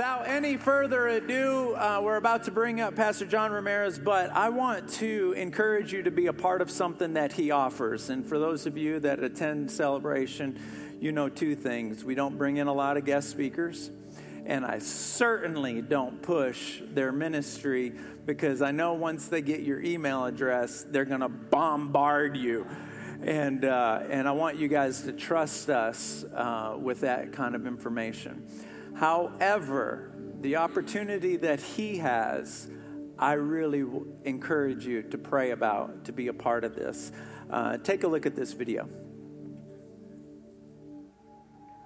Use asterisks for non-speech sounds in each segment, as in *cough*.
without any further ado, uh, we're about to bring up Pastor John Ramirez, but I want to encourage you to be a part of something that he offers. And for those of you that attend celebration, you know two things. We don't bring in a lot of guest speakers, and I certainly don't push their ministry because I know once they get your email address, they're going to bombard you. And, uh, and I want you guys to trust us uh, with that kind of information. However, the opportunity that he has, I really encourage you to pray about, to be a part of this. Uh, take a look at this video.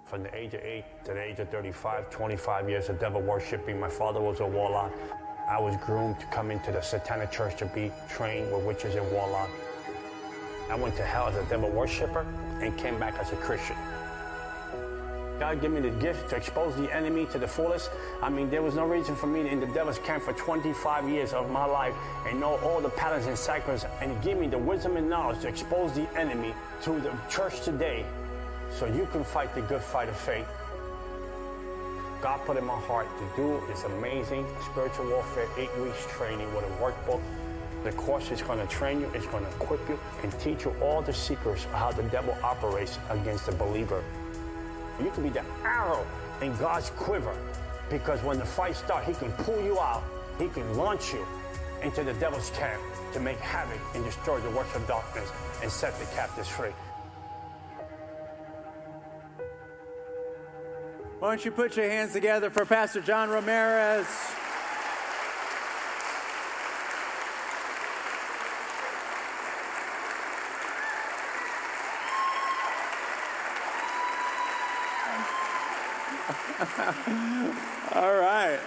From the age of 8 to the age of 35, 25 years of devil worshiping. My father was a warlock. I was groomed to come into the satanic church to be trained with witches and warlocks. I went to hell as a devil worshiper and came back as a Christian. God gave me the gift to expose the enemy to the fullest. I mean, there was no reason for me to in the devil's camp for 25 years of my life and know all the patterns and cycles. And he gave me the wisdom and knowledge to expose the enemy to the church today so you can fight the good fight of faith. God put in my heart to do this amazing spiritual warfare eight weeks training with a workbook. The course is going to train you, it's going to equip you, and teach you all the secrets of how the devil operates against the believer. You can be the arrow in God's quiver because when the fight starts, He can pull you out, He can launch you into the devil's camp to make havoc and destroy the works of darkness and set the captives free. Why don't you put your hands together for Pastor John Ramirez? *laughs* All right.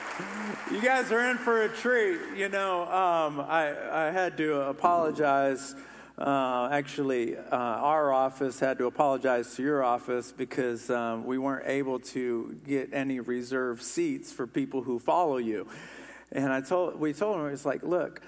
You guys are in for a treat. You know, um, I, I had to apologize. Uh, actually, uh, our office had to apologize to your office because um, we weren't able to get any reserved seats for people who follow you. And I told, we told them, it's like, look,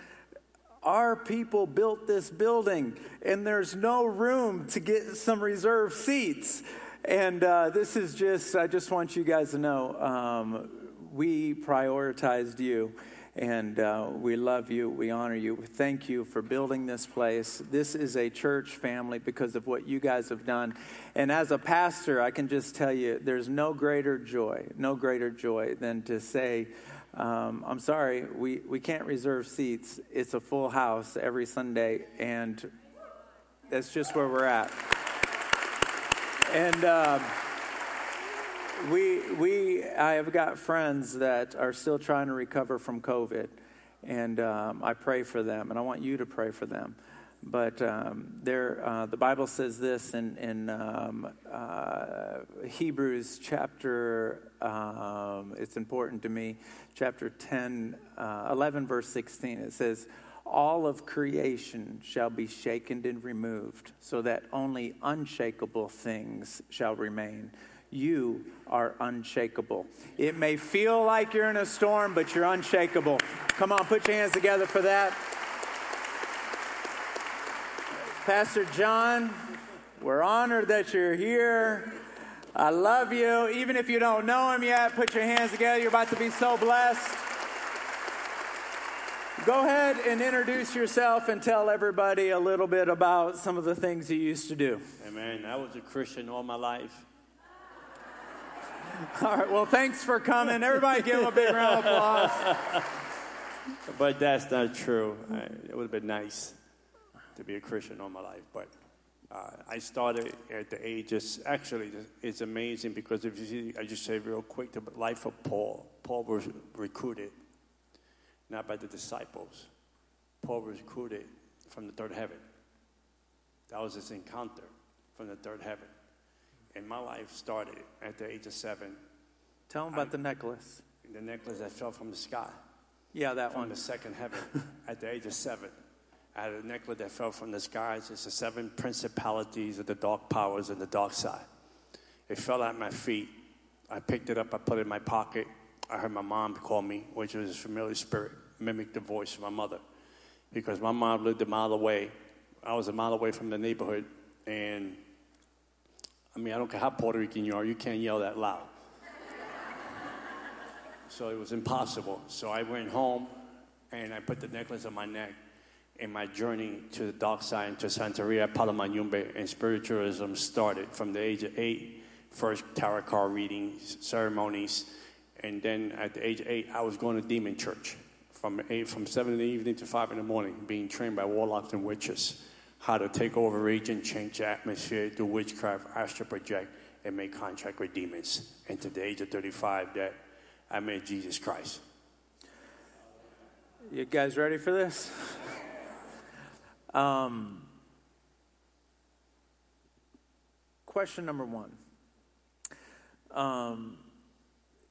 our people built this building and there's no room to get some reserved seats. And uh, this is just, I just want you guys to know um, we prioritized you. And uh, we love you. We honor you. We thank you for building this place. This is a church family because of what you guys have done. And as a pastor, I can just tell you there's no greater joy, no greater joy than to say, um, I'm sorry, we, we can't reserve seats. It's a full house every Sunday. And that's just where we're at. And uh, we, we, I have got friends that are still trying to recover from COVID, and um, I pray for them, and I want you to pray for them. But um, there, uh, the Bible says this in, in um, uh, Hebrews chapter, um, it's important to me, chapter 10, uh, 11, verse 16. It says, all of creation shall be shaken and removed, so that only unshakable things shall remain. You are unshakable. It may feel like you're in a storm, but you're unshakable. Come on, put your hands together for that. Pastor John, we're honored that you're here. I love you. Even if you don't know him yet, put your hands together. You're about to be so blessed. Go ahead and introduce yourself and tell everybody a little bit about some of the things you used to do. Amen. I was a Christian all my life. *laughs* All right, well, thanks for coming. Everybody give him a big round of applause. *laughs* But that's not true. I, it would have been nice to be a Christian all my life. But uh, I started at the age of, actually, it's amazing because if you see, I just say real quick, the life of Paul. Paul was recruited not by the disciples. Paul was recruited from the third heaven. That was his encounter from the third heaven. And my life started at the age of seven. Tell them about I, the necklace. The necklace that fell from the sky. Yeah, that from one. the second heaven *laughs* at the age of seven. I had a necklace that fell from the skies. It's the seven principalities of the dark powers and the dark side. It fell at my feet. I picked it up, I put it in my pocket. I heard my mom call me, which was a familiar spirit, mimic the voice of my mother. Because my mom lived a mile away. I was a mile away from the neighborhood. And I mean, I don't care how Puerto Rican you are, you can't yell that loud. *laughs* So it was impossible. So I went home and I put the necklace on my neck. And my journey to the dark side, to Santeria, Palo Mayombe, and spiritualism started from the age of eight. First tarot card readings, ceremonies, and then at the age of eight, I was going to demon church from eight, from seven in the evening to five in the morning, being trained by warlocks and witches how to take over region, change the atmosphere, do witchcraft, astral project, and make contact with demons. And to the age of 35, that I met Jesus Christ. You guys ready for this? Um, question number one. Um,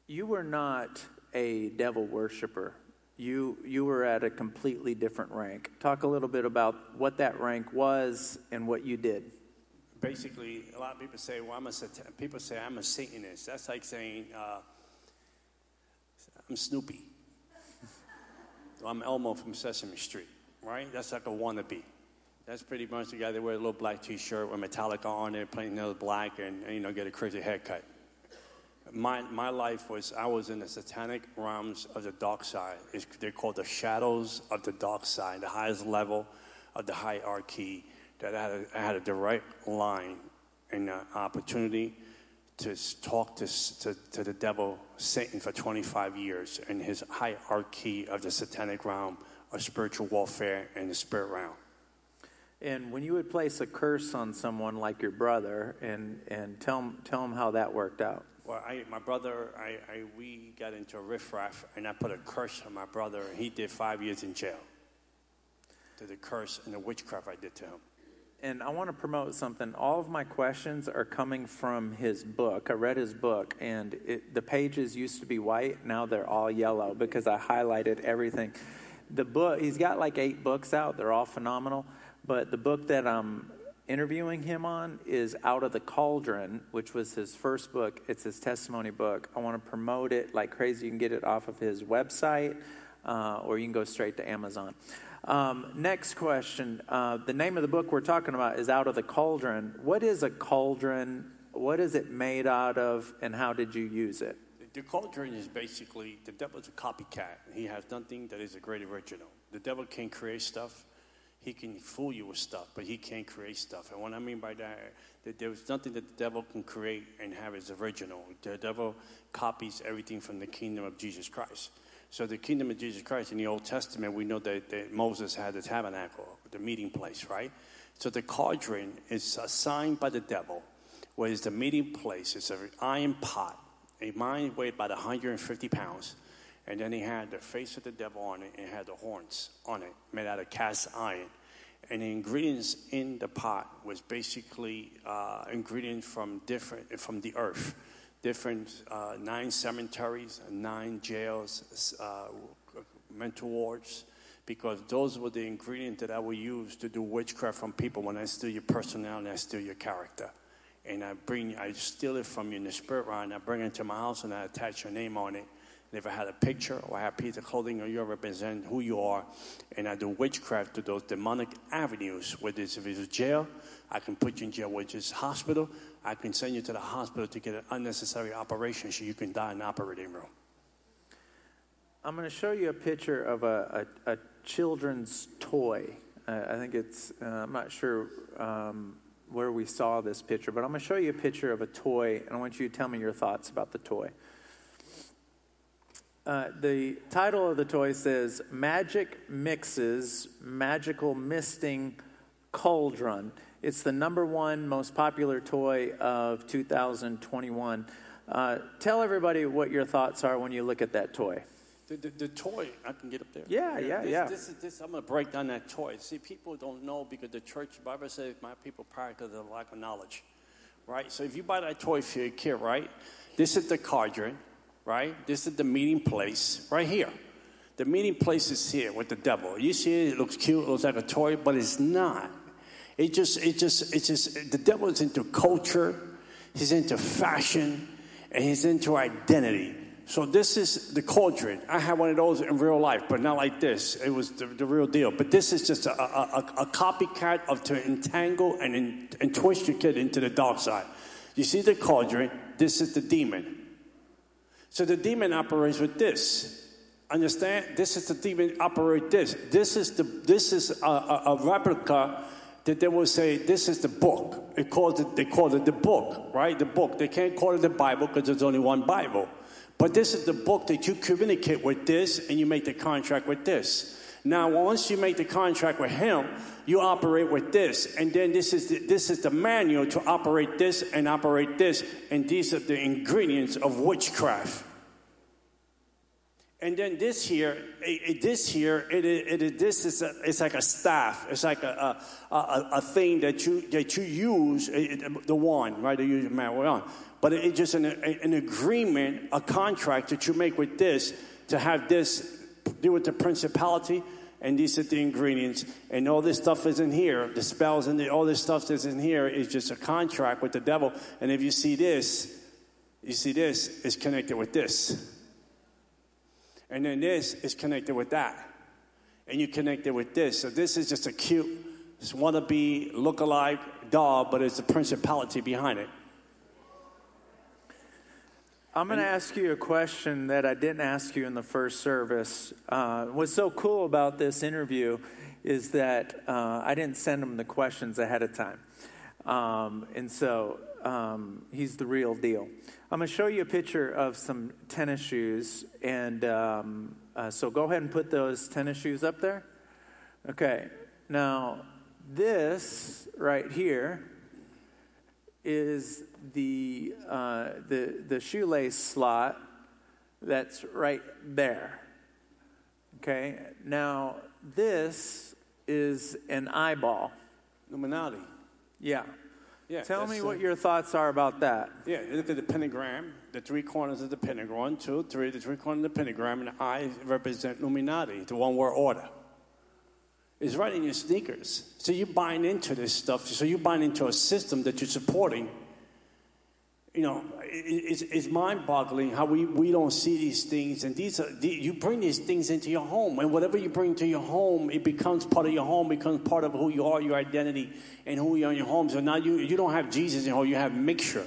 you were not a devil worshiper. You, you were at a completely different rank. Talk a little bit about what that rank was and what you did. Basically, a lot of people say, "Well, I'm a satan-. people say I'm a Satanist." That's like saying uh, I'm Snoopy. *laughs* I'm Elmo from Sesame Street, right? That's like a wannabe. That's pretty much the guy that wear a little black T-shirt with Metallica on it, playing nails black, and, and you know get a crazy haircut my, my life was, I was in the satanic realms of the dark side. It's, they're called the shadows of the dark side, the highest level of the hierarchy. That I had a, I had a direct line and an opportunity to talk to, to, to the devil, Satan, for 25 years in his hierarchy of the satanic realm of spiritual warfare and the spirit realm. And when you would place a curse on someone like your brother, and, and tell, tell him how that worked out. Well, I, my brother, I, I, we got into a riffraff, and I put a curse on my brother, and he did five years in jail. To the curse and the witchcraft I did to him. And I want to promote something. All of my questions are coming from his book. I read his book, and it, the pages used to be white. Now they're all yellow because I highlighted everything. The book, he's got like eight books out. They're all phenomenal. But the book that I'm interviewing him on is Out of the Cauldron, which was his first book. It's his testimony book. I want to promote it like crazy. You can get it off of his website uh, or you can go straight to Amazon. Um, next question. Uh, the name of the book we're talking about is Out of the Cauldron. What is a cauldron? What is it made out of, and how did you use it? The cauldron is basically the devil's a copycat. He has nothing that is a great original. The devil can create stuff he can fool you with stuff, but he can't create stuff. And what I mean by that, that there's nothing that the devil can create and have as original. The devil copies everything from the kingdom of Jesus Christ. So the kingdom of Jesus Christ in the Old Testament, we know that, that Moses had the tabernacle, the meeting place, right? So the cauldron is assigned by the devil, where is the meeting place. It's an iron pot, a mine weighed about 150 pounds and then he had the face of the devil on it and had the horns on it, made out of cast iron. And the ingredients in the pot was basically uh, ingredients from different from the earth, different uh, nine cemeteries, nine jails, uh, mental wards, because those were the ingredients that I would use to do witchcraft from people when I steal your personality, I steal your character. And I bring, I steal it from you in the spirit realm, I bring it to my house and I attach your name on it I had a picture or had a piece of clothing or you represent who you are, and I do witchcraft to those demonic avenues, whether it's if it's jail, I can put you in jail, which is hospital, I can send you to the hospital to get an unnecessary operation so you can die in the operating room. I'm going to show you a picture of a, a, a children's toy. I think it's, uh, I'm not sure um, where we saw this picture, but I'm going to show you a picture of a toy, and I want you to tell me your thoughts about the toy. Uh, the title of the toy says Magic Mixies Magical Misting Cauldron. It's the number one most popular toy of 2021. Uh, tell everybody what your thoughts are when you look at that toy. The, the, the toy, I can get up there. Yeah, yeah, this, yeah. This is this. I'm going to break down that toy. See, people don't know because the church Bible says my people practice a lack of knowledge, right? So if you buy that toy for your kid, right? This is the cauldron right? This is the meeting place right here. The meeting place is here with the devil. You see it, it looks cute, it looks like a toy, but it's not. It just, it just, it just, the devil is into culture, he's into fashion, and he's into identity. So this is the cauldron. I had one of those in real life, but not like this. It was the, the real deal. But this is just a, a, a copycat of to entangle and, in, and twist your kid into the dark side. You see the cauldron. This is the demon. So the demon operates with this. Understand? This is the demon operate this. This is the this is a, a, a replica that they will say this is the book. It calls it, they call it the book, right? The book. They can't call it the Bible because there's only one Bible. But this is the book that you communicate with this and you make the contract with this. Now, once you make the contract with him, you operate with this, and then this is the, this is the manual to operate this and operate this, and these are the ingredients of witchcraft. And then this here, it, this here, it, it, this is a, it's like a staff. It's like a, a, a, a thing that you that you use, the one, right? You use on, but it's just an, an agreement, a contract that you make with this to have this do with the principality, and these are the ingredients, and all this stuff is in here. The spells and the, all this stuff that's in here is just a contract with the devil. And if you see this, you see this is connected with this. And then this is connected with that. And you connect it with this. So this is just a cute, wannabe, look-alike doll, but it's the principality behind it. I'm going to ask you a question that I didn't ask you in the first service. Uh, what's so cool about this interview is that uh, I didn't send him the questions ahead of time. Um, and so um, he's the real deal. I'm going to show you a picture of some tennis shoes. And um, uh, so go ahead and put those tennis shoes up there. Okay. Now, this right here is the, uh, the, the shoelace slot that's right there. Okay. Now, this is an eyeball. Illuminati. Yeah. Yeah, Tell me what your thoughts are about that. Yeah, you look at the pentagram, the three corners of the pentagram, one, two, three, the three corners of the pentagram, and the eyes represent Illuminati, the one world order. It's right in your sneakers. So you're buying into this stuff. So you're buying into a system that you're supporting you know, it's, it's mind boggling how we, we don't see these things. And these are, you bring these things into your home. And whatever you bring to your home, it becomes part of your home, becomes part of who you are, your identity, and who you are in your home. So now you, you don't have Jesus in your home, you have mixture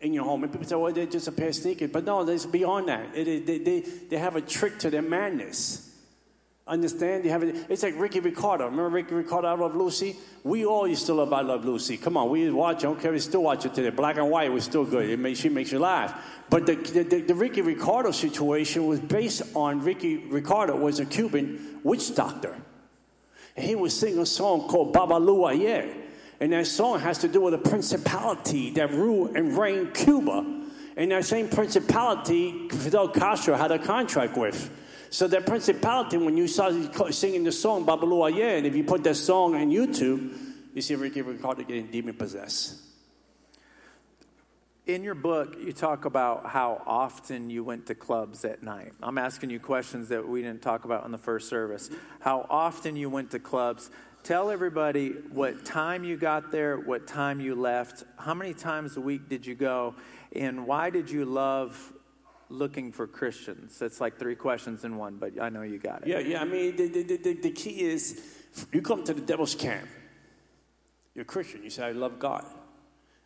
in your home. And people say, well, they're just a pair of sneakers. But no, it's beyond that. It, they, they, they have a trick to their madness. Understand? You have it. It's like Ricky Ricardo. Remember Ricky Ricardo, I Love Lucy? We all used to love I Love Lucy. Come on, we watch. I don't care. We still watch it today. Black and white was still good. It makes she makes you laugh. But the, the, the Ricky Ricardo situation was based on Ricky Ricardo was a Cuban witch doctor, and he was singing a song called Babalu Aye. And that song has to do with a principality that ruled and reigned Cuba. And that same principality Fidel Castro had a contract with. So that principality, when you saw singing the song Babalu Aye, and if you put that song on YouTube, you see Ricky Ricardo getting demon possessed. In your book, you talk about how often you went to clubs at night. I'm asking you questions that we didn't talk about in the first service. How often you went to clubs. Tell everybody what time you got there, what time you left, how many times a week did you go, and why did you love looking for Christians? It's like three questions in one, but I know you got it. Yeah, yeah. I mean, the, the, the, the key is you come to the devil's camp. You're a Christian. You say, I love God.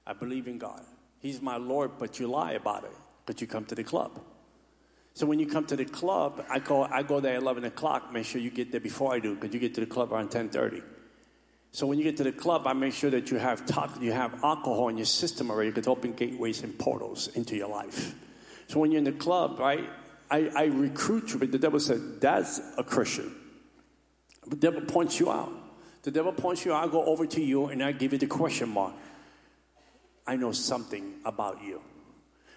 I believe in God. He's my Lord, but you lie about it. But you come to the club. So when you come to the club, I go, I go there at 11 o'clock. Make sure you get there before I do, because you get to the club around 10.30. So when you get to the club, I make sure that you have, talk, you have alcohol in your system already, because open gateways and portals into your life. So when you're in the club, right, I, I recruit you, but the devil said, that's a Christian. The devil points you out. The devil points you out, I go over to you, and I give you the question mark. I know something about you.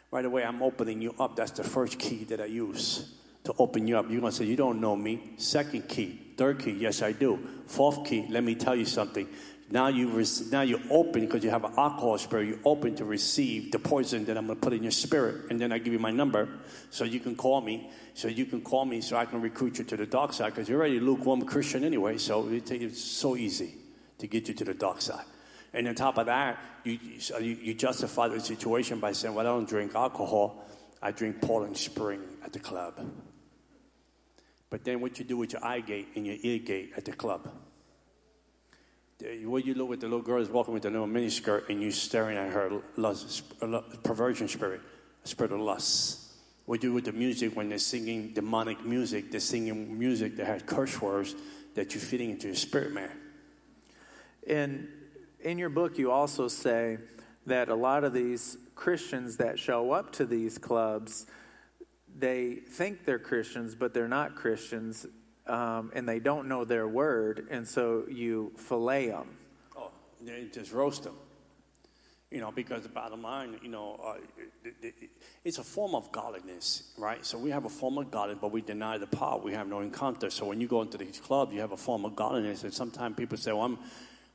Right away, I'm opening you up. That's the first key that I use to open you up. You're going to say, You don't know me. Second key. Third key, yes, I do. Fourth key, let me tell you something. Now you now you're open because you have an alcohol spirit. You're open to receive the poison that I'm going to put in your spirit, and then I give you my number so you can call me. So you can call me so I can recruit you to the dark side because you're already lukewarm Christian anyway. So it's so easy to get you to the dark side. And on top of that, you, you, you justify the situation by saying, "Well, I don't drink alcohol. I drink Poland Spring at the club." But then what you do with your eye gate and your ear gate at the club? Uh, what you look at the little girl is walking with the little mini skirt and you staring at her lust, uh, perversion spirit, spirit of lust. we do with the music when they're singing demonic music, they're singing music that has curse words that you're feeding into your spirit, man. In, in your book, you also say that a lot of these Christians that show up to these clubs, they think they're Christians, but they're not Christians, um, and they don't know their word, and so you fillet them. Oh, they just roast them. You know, because the bottom line, you know, uh, it, it, it, it's a form of godliness, right? So we have a form of godliness, but we deny the power. We have no encounter. So when you go into these clubs, you have a form of godliness. And sometimes people say, well, I'm,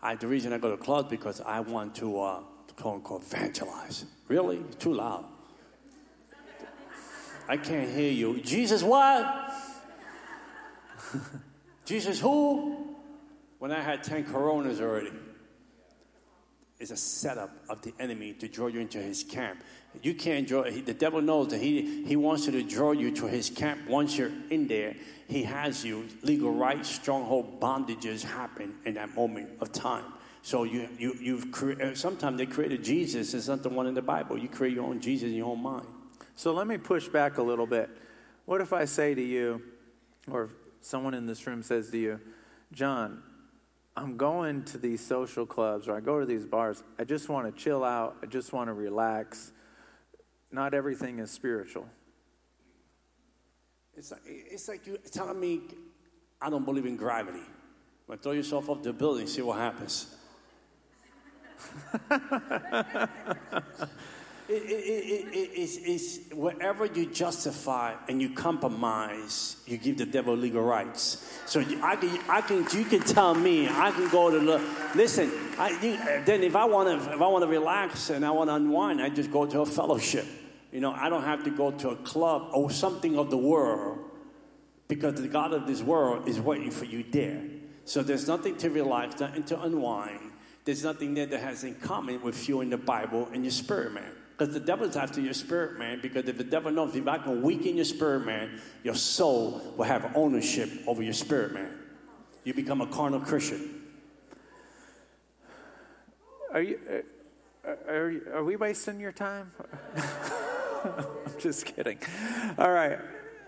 I, the reason I go to clubs because I want to, uh, quote unquote, evangelize. Really? Too loud. I can't hear you. Jesus, what? *laughs* Jesus, who? When I had 10 coronas already is a setup of the enemy to draw you into his camp. You can't draw, he, the devil knows that he, he wants you to draw you to his camp. Once you're in there, he has you. Legal rights, stronghold bondages happen in that moment of time. So you, you, you've created, uh, sometimes they created Jesus. It's not the one in the Bible. You create your own Jesus in your own mind. So let me push back a little bit. What if I say to you, or someone in this room says to you, John, I'm going to these social clubs or I go to these bars. I just want to chill out. I just want to relax. Not everything is spiritual. It's like, it's like you telling me I don't believe in gravity. But throw yourself off the building, see what happens. *laughs* It, it, it, it's, it's wherever you justify and you compromise, you give the devil legal rights. So I can, I can, you can tell me, I can go to the, listen. I, you, then if I want to, if I want to relax and I want to unwind, I just go to a fellowship. You know, I don't have to go to a club or something of the world because the God of this world is waiting for you there. So there's nothing to relax, nothing to unwind. There's nothing there that has in common with you in the Bible and your spirit, man. Because the devil's after your spirit, man. Because if the devil knows if I can weaken your spirit, man, your soul will have ownership over your spirit, man. You become a carnal Christian. Are you? Uh, are, are we wasting your time? *laughs* I'm just kidding. All right.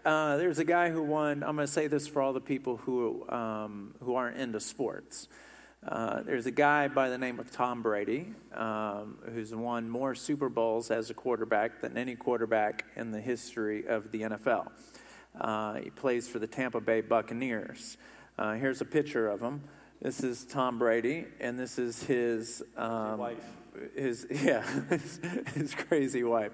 Uh, there's a guy who won. I'm going to say this for all the people who um, who aren't into sports. Uh, there's a guy by the name of Tom Brady um, who's won more Super Bowls as a quarterback than any quarterback in the history of the NFL. Uh, he plays for the Tampa Bay Buccaneers. Uh, here's a picture of him. This is Tom Brady, and this is his um, wife. His *laughs* yeah, *laughs* his, his crazy wife,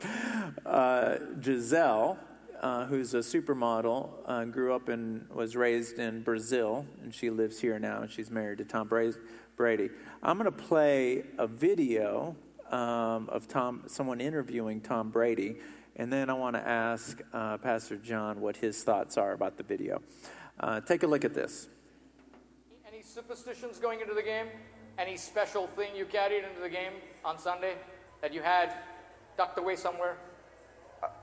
uh, Gisele uh, who's a supermodel, uh, grew up and was raised in Brazil, and she lives here now, and she's married to Tom Brady. I'm going to play a video um, of Tom, someone interviewing Tom Brady, and then I want to ask uh, Pastor John what his thoughts are about the video. Uh, take a look at this. Any superstitions going into the game? Any special thing you carried into the game on Sunday that you had tucked away somewhere?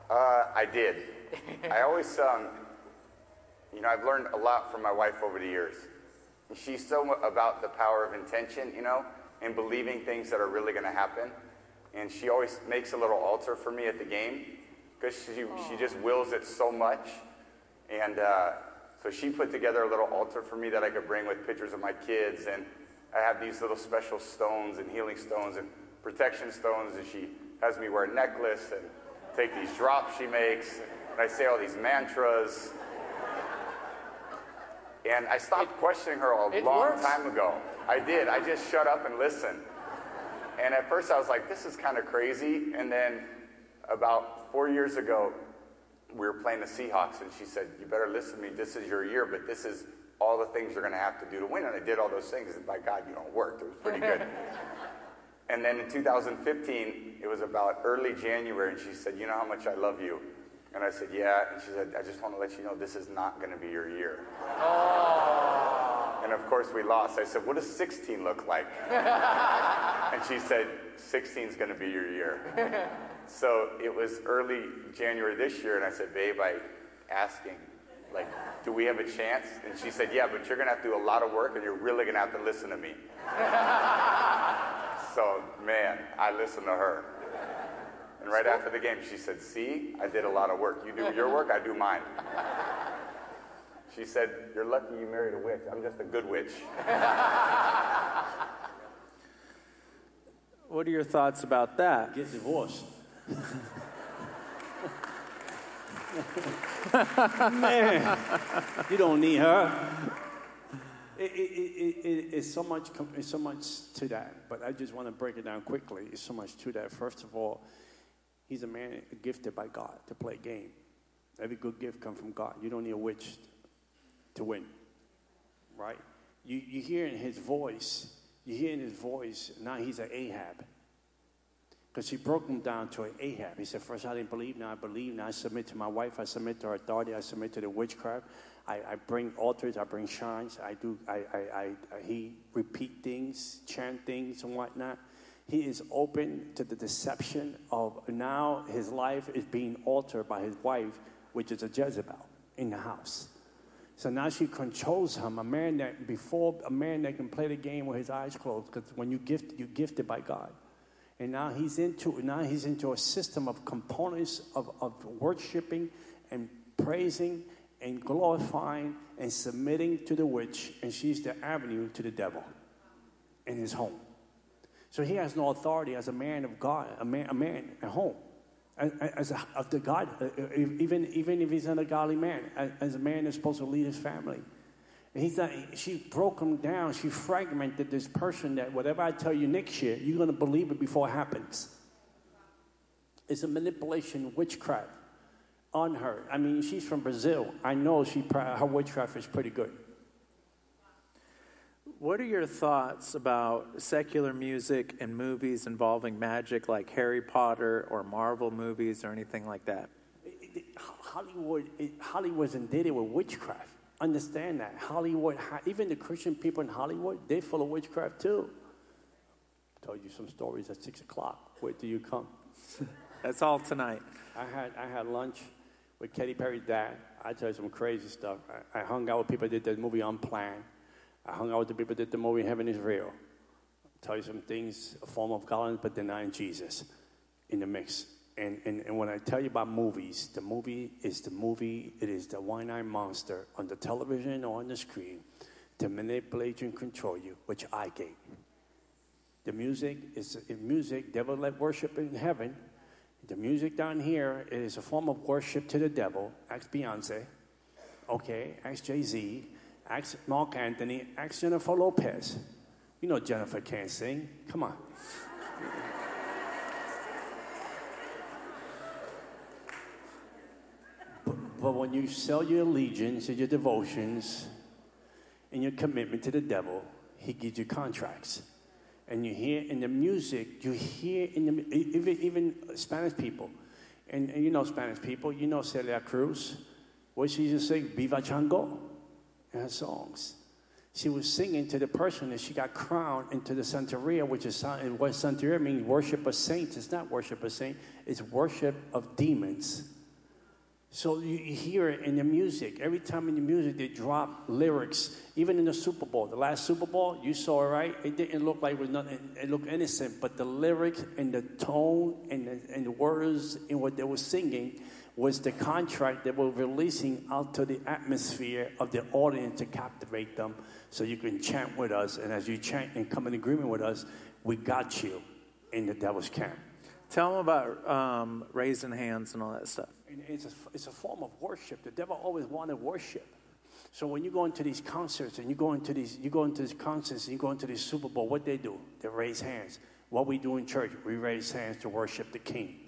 Uh, I did. I always, um, you know, I've learned a lot from my wife over the years. She's so about the power of intention, you know, and believing things that are really going to happen. And she always makes a little altar for me at the game because she, she just wills it so much. And uh, so she put together a little altar for me that I could bring with pictures of my kids. And I have these little special stones and healing stones and protection stones. And she has me wear a necklace and take these drops she makes, and I say all these mantras. And I stopped it, questioning her a long works. time ago. I did. I just shut up and listened. And at first I was like, this is kind of crazy. And then about four years ago, we were playing the Seahawks, and she said, You better listen to me. This is your year, but this is all the things you're going to have to do to win. And I did all those things, and by God, you know, it worked. It was pretty good. *laughs* And then in 2015, it was about early January, and she said, You know how much I love you? And I said, Yeah. And she said, I just want to let you know this is not going to be your year. Oh. And of course, we lost. I said, What does 16 look like? *laughs* and she said, 16 is going to be your year. so it was early January this year, and I said, Babe, I asking, like, do we have a chance? And she said, Yeah, but you're going to have to do a lot of work, and you're really going to have to listen to me. *laughs* So, man, I listened to her. And right after the game, she said, See, I did a lot of work. You do your work, I do mine. She said, You're lucky you married a witch. I'm just a good witch. What are your thoughts about that? Get divorced. *laughs* Man, you don't need her. It, it, it, it, it's, so much, it's so much to that, but I just want to break it down quickly. It's so much to that. First of all, he's a man gifted by God to play game. Every good gift comes from God. You don't need a witch to win, right? You, you hear in his voice, you hear in his voice, now he's an Ahab. Because he broke him down to an Ahab. He said, First, I didn't believe, now I believe, now I submit to my wife, I submit to her authority, I submit to the witchcraft. I, I bring altars, I bring shrines, I do, I, I, I, he repeat things, chant things, and whatnot. He is open to the deception of now his life is being altered by his wife, which is a Jezebel in the house. So now she controls him. A man that before a man that can play the game with his eyes closed, because when you gift, you gifted by God. And now he's into now he's into a system of components of, of worshiping and praising and glorifying and submitting to the witch, and she's the avenue to the devil in his home. So he has no authority as a man of God, a man, a man at home, as, a, of the God, uh, uh, even, even if he's not a godly man, as a man that's supposed to lead his family. And he's not, she broke him down. She fragmented this person that whatever I tell you next year, you're going to believe it before it happens. It's a manipulation, witchcraft on her. I mean, she's from Brazil. I know she, her witchcraft is pretty good. What are your thoughts about secular music and movies involving magic like Harry Potter or Marvel movies or anything like that? Hollywood, Hollywood's indebted with witchcraft understand that. Hollywood, even the Christian people in Hollywood, they're full of witchcraft too. I told you some stories at six o'clock. Wait till you come. That's all tonight. I had, I had lunch with Katy Perry's dad. I tell you some crazy stuff. I, I hung out with people that did the movie Unplanned. I hung out with the people that did the movie Heaven is Real. I tell you some things, a form of godliness, but denying Jesus in the mix. And, and, and when I tell you about movies, the movie is the movie, it is the one eyed monster on the television or on the screen to manipulate and control you, which I gave. The music is music, devil led worship in heaven. The music down here is a form of worship to the devil. Ask Beyonce, okay, ask Jay Z, ask Marc Anthony, ask Jennifer Lopez. You know Jennifer can't sing. Come on. But when you sell your allegiance and your devotions and your commitment to the devil, he gives you contracts. And you hear in the music, you hear in the, even, even Spanish people, and, and you know Spanish people, you know Celia Cruz. What she used to say, Viva Chango, in her songs. She was singing to the person and she got crowned into the Santeria, which is what Santeria means worship of saints. It's not worship of saints, it's worship of demons. So you hear it in the music. Every time in the music, they drop lyrics. Even in the Super Bowl, the last Super Bowl, you saw it, right? It didn't look like it was nothing. It looked innocent, but the lyrics and the tone and the, and the words and what they were singing was the contract they were releasing out to the atmosphere of the audience to captivate them so you can chant with us. And as you chant and come in agreement with us, we got you in the devil's camp. Tell them about um, raising hands and all that stuff it's a, it's a form of worship. The devil always wanted worship. So when you go into these concerts and you go into these, you go into these concerts and you go into these Super Bowl, what they do? They raise hands. What we do in church, we raise hands to worship the King.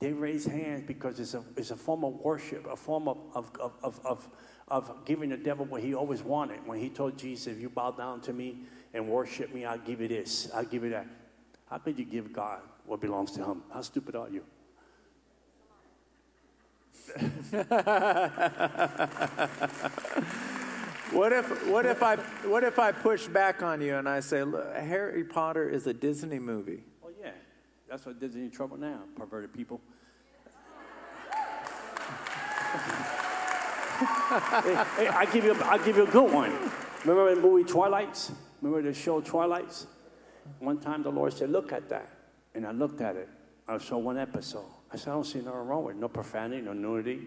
They raise hands because it's a, it's a form of worship, a form of, of, of, of, of giving the devil what he always wanted. When he told Jesus, if you bow down to me and worship me, I'll give you this, I'll give you that. How could you give God what belongs to him? How stupid are you? *laughs* what if what if I what if I push back on you and I say Harry Potter is a Disney movie? Well, yeah, that's what Disney in trouble now, perverted people. *laughs* hey, hey, I give you I give you a good one. Remember the movie Twilights? Remember the show Twilights? One time the Lord said, "Look at that," and I looked at it. I I saw one episode. I said, I don't see nothing wrong with it. No profanity, no nudity.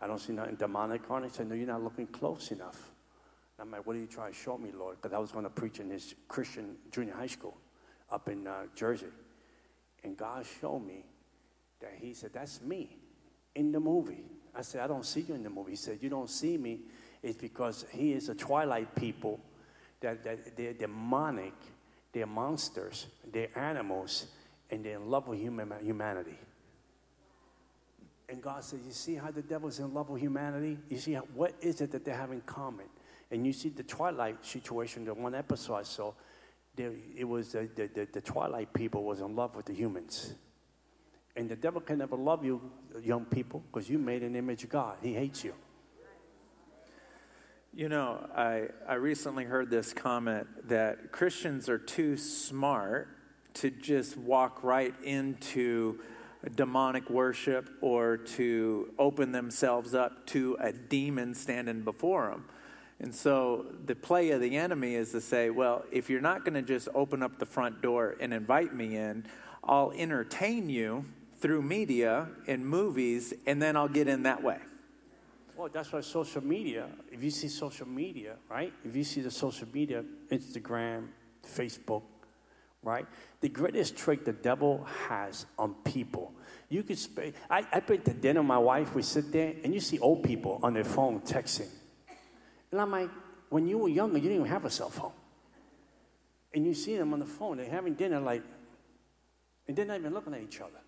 I don't see nothing demonic on it. He said, No, you're not looking close enough. And I'm like, What are you trying to show me, Lord? Because I was going to preach in this Christian junior high school up in uh, Jersey. And God showed me that He said, That's me in the movie. I said, I don't see you in the movie. He said, You don't see me. It's because He is a twilight people that, that they're demonic, they're monsters, they're animals, and they're in love with human, humanity. And God says, You see how the devil's in love with humanity? You see, how, what is it that they have in common? And you see the Twilight situation, the one episode I saw, there, it was the, the, the, the Twilight people was in love with the humans. And the devil can never love you, young people, because you made an image of God. He hates you. You know, I, I recently heard this comment that Christians are too smart to just walk right into demonic worship or to open themselves up to a demon standing before them. And so the play of the enemy is to say, well, if you're not going to just open up the front door and invite me in, I'll entertain you through media and movies, and then I'll get in that way. Well, that's why social media, if you see social media, right? If you see the social media, Instagram, Facebook, right? The greatest trick the devil has on people. You could spend, I, I been to dinner my wife, we sit there, and you see old people on their phone texting. And I'm like, when you were younger, you didn't even have a cell phone. And you see them on the phone, they're having dinner like, and they're not even looking at each other.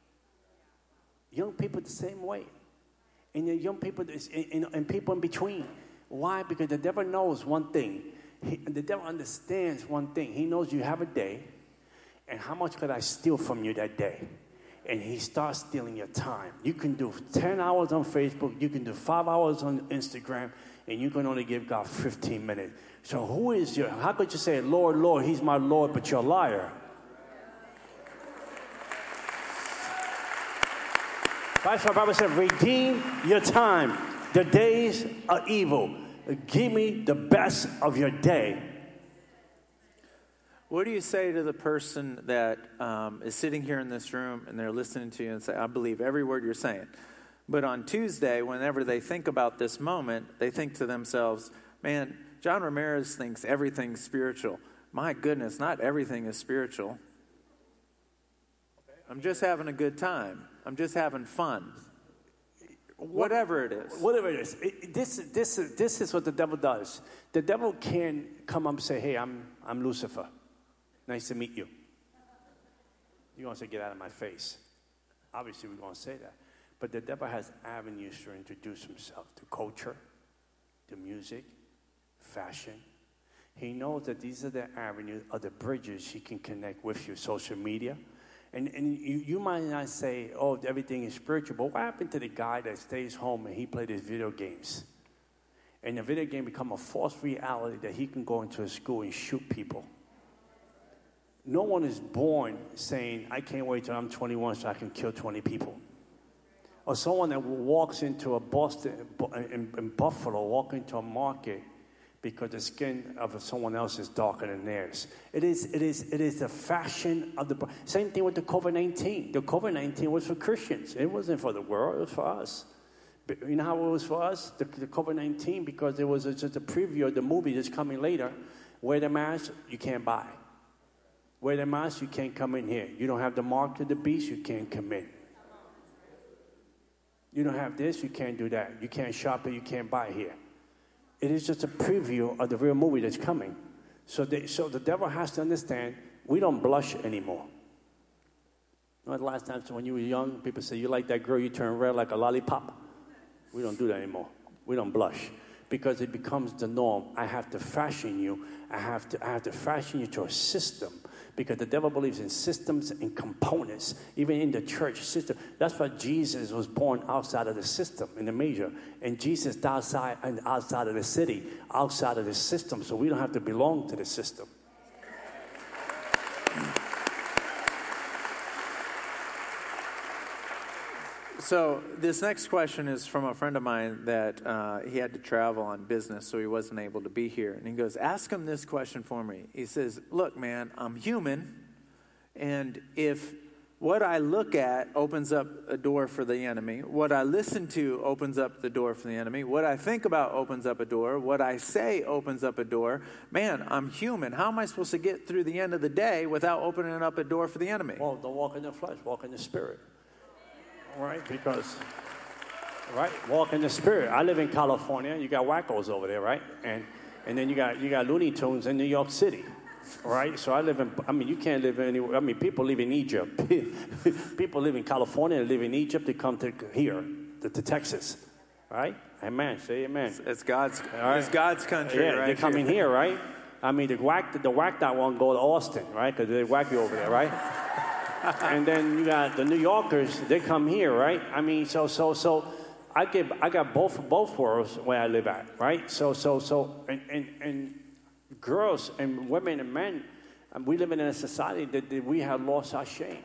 Young people the same way. And the young people, and, and people in between. Why? Because the devil knows one thing. He, the devil understands one thing. He knows you have a day, and how much could I steal from you that day? And he starts stealing your time. You can do 10 hours on Facebook, you can do five hours on Instagram, and you can only give God 15 minutes. So who is your, how could you say, Lord, Lord, he's my Lord, but you're a liar? That's why Bible said, redeem your time. The days are evil. Give me the best of your day. What do you say to the person that um, is sitting here in this room and they're listening to you and say, I believe every word you're saying? But on Tuesday, whenever they think about this moment, they think to themselves, man, John Ramirez thinks everything's spiritual. My goodness, not everything is spiritual. I'm just having a good time. I'm just having fun. Whatever it is. Whatever it is. It, this, this, this is what the devil does. The devil can come up and say, hey, I'm, I'm Lucifer. Nice to meet you. You're going to say, get out of my face. Obviously, we're going to say that. But the devil has avenues to introduce himself to culture, to music, fashion. He knows that these are the avenues, or the bridges he can connect with you, social media. And, and you, you might not say, oh, everything is spiritual, but what happened to the guy that stays home and he plays his video games? And the video game become a false reality that he can go into a school and shoot people. No one is born saying, I can't wait till I'm 21 so I can kill 20 people or someone that walks into a Boston, in, in Buffalo, walk into a market because the skin of someone else is darker than theirs. It is, it is, it is the fashion of the. Same thing with the COVID 19. The COVID 19 was for Christians, it wasn't for the world, it was for us. But you know how it was for us? The, the COVID 19, because it was just a preview of the movie that's coming later. Wear the mask, you can't buy. Wear the mask, you can't come in here. You don't have the mark of the beast, you can't come in. You don't have this, you can't do that. You can't shop it, you can't buy here. It is just a preview of the real movie that's coming. So, so the devil has to understand we don't blush anymore. You know, the last time when you were young, people say, You like that girl, you turn red like a lollipop. We don't do that anymore. We don't blush because it becomes the norm. I have to fashion you. I have to, I have to fashion you to a system because the devil believes in systems and components, even in the church system. That's why Jesus was born outside of the system in the major, and Jesus died outside and outside of the city, outside of the system, so we don't have to belong to the system. So this next question is from a friend of mine that uh, he had to travel on business, so he wasn't able to be here. And he goes, "Ask him this question for me." He says, "Look, man, I'm human, and if what I look at opens up a door for the enemy. What I listen to opens up the door for the enemy. What I think about opens up a door. What I say opens up a door. Man, I'm human. How am I supposed to get through the end of the day without opening up a door for the enemy? Well, don't walk in the flesh, walk in the spirit. All right? Because, right? Walk in the spirit. I live in California. You got wackos over there, right? And, and then you got, you got Looney Tunes in New York City right? So I live in, I mean, you can't live anywhere. I mean, people live in Egypt. *laughs* people live in California, and live in Egypt, they come to here, to, to Texas, right? Amen. Say amen. It's God's, right? it's God's country, yeah, right? They're coming here, right? I mean, the whack, the whack that one go to Austin, right? Because they whack you over there, right? And then you got the New Yorkers, they come here, right? I mean, so, so, so, I get, I got both, both worlds where I live at, right? So, so, so, and, and, and girls and women and men, and we live in a society that, that we have lost our shame.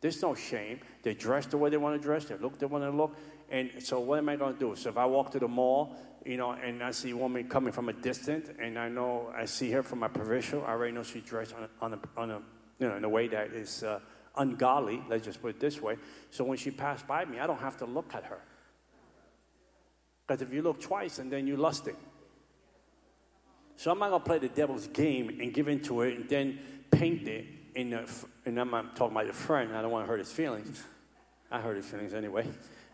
There's no shame. They dress the way they want to dress. They look the way they look. And so what am I going to do? So if I walk to the mall, you know, and I see a woman coming from a distance, and I know I see her from my provincial, I already know she's dressed on a, on a, on a you know, in a way that is uh, ungodly. Let's just put it this way. So when she passed by me, I don't have to look at her. Because if you look twice and then you're lusting, so I'm not going to play the devil's game and give into it and then paint it in a, and I'm not talking about your friend. I don't want to hurt his feelings. I hurt his feelings anyway.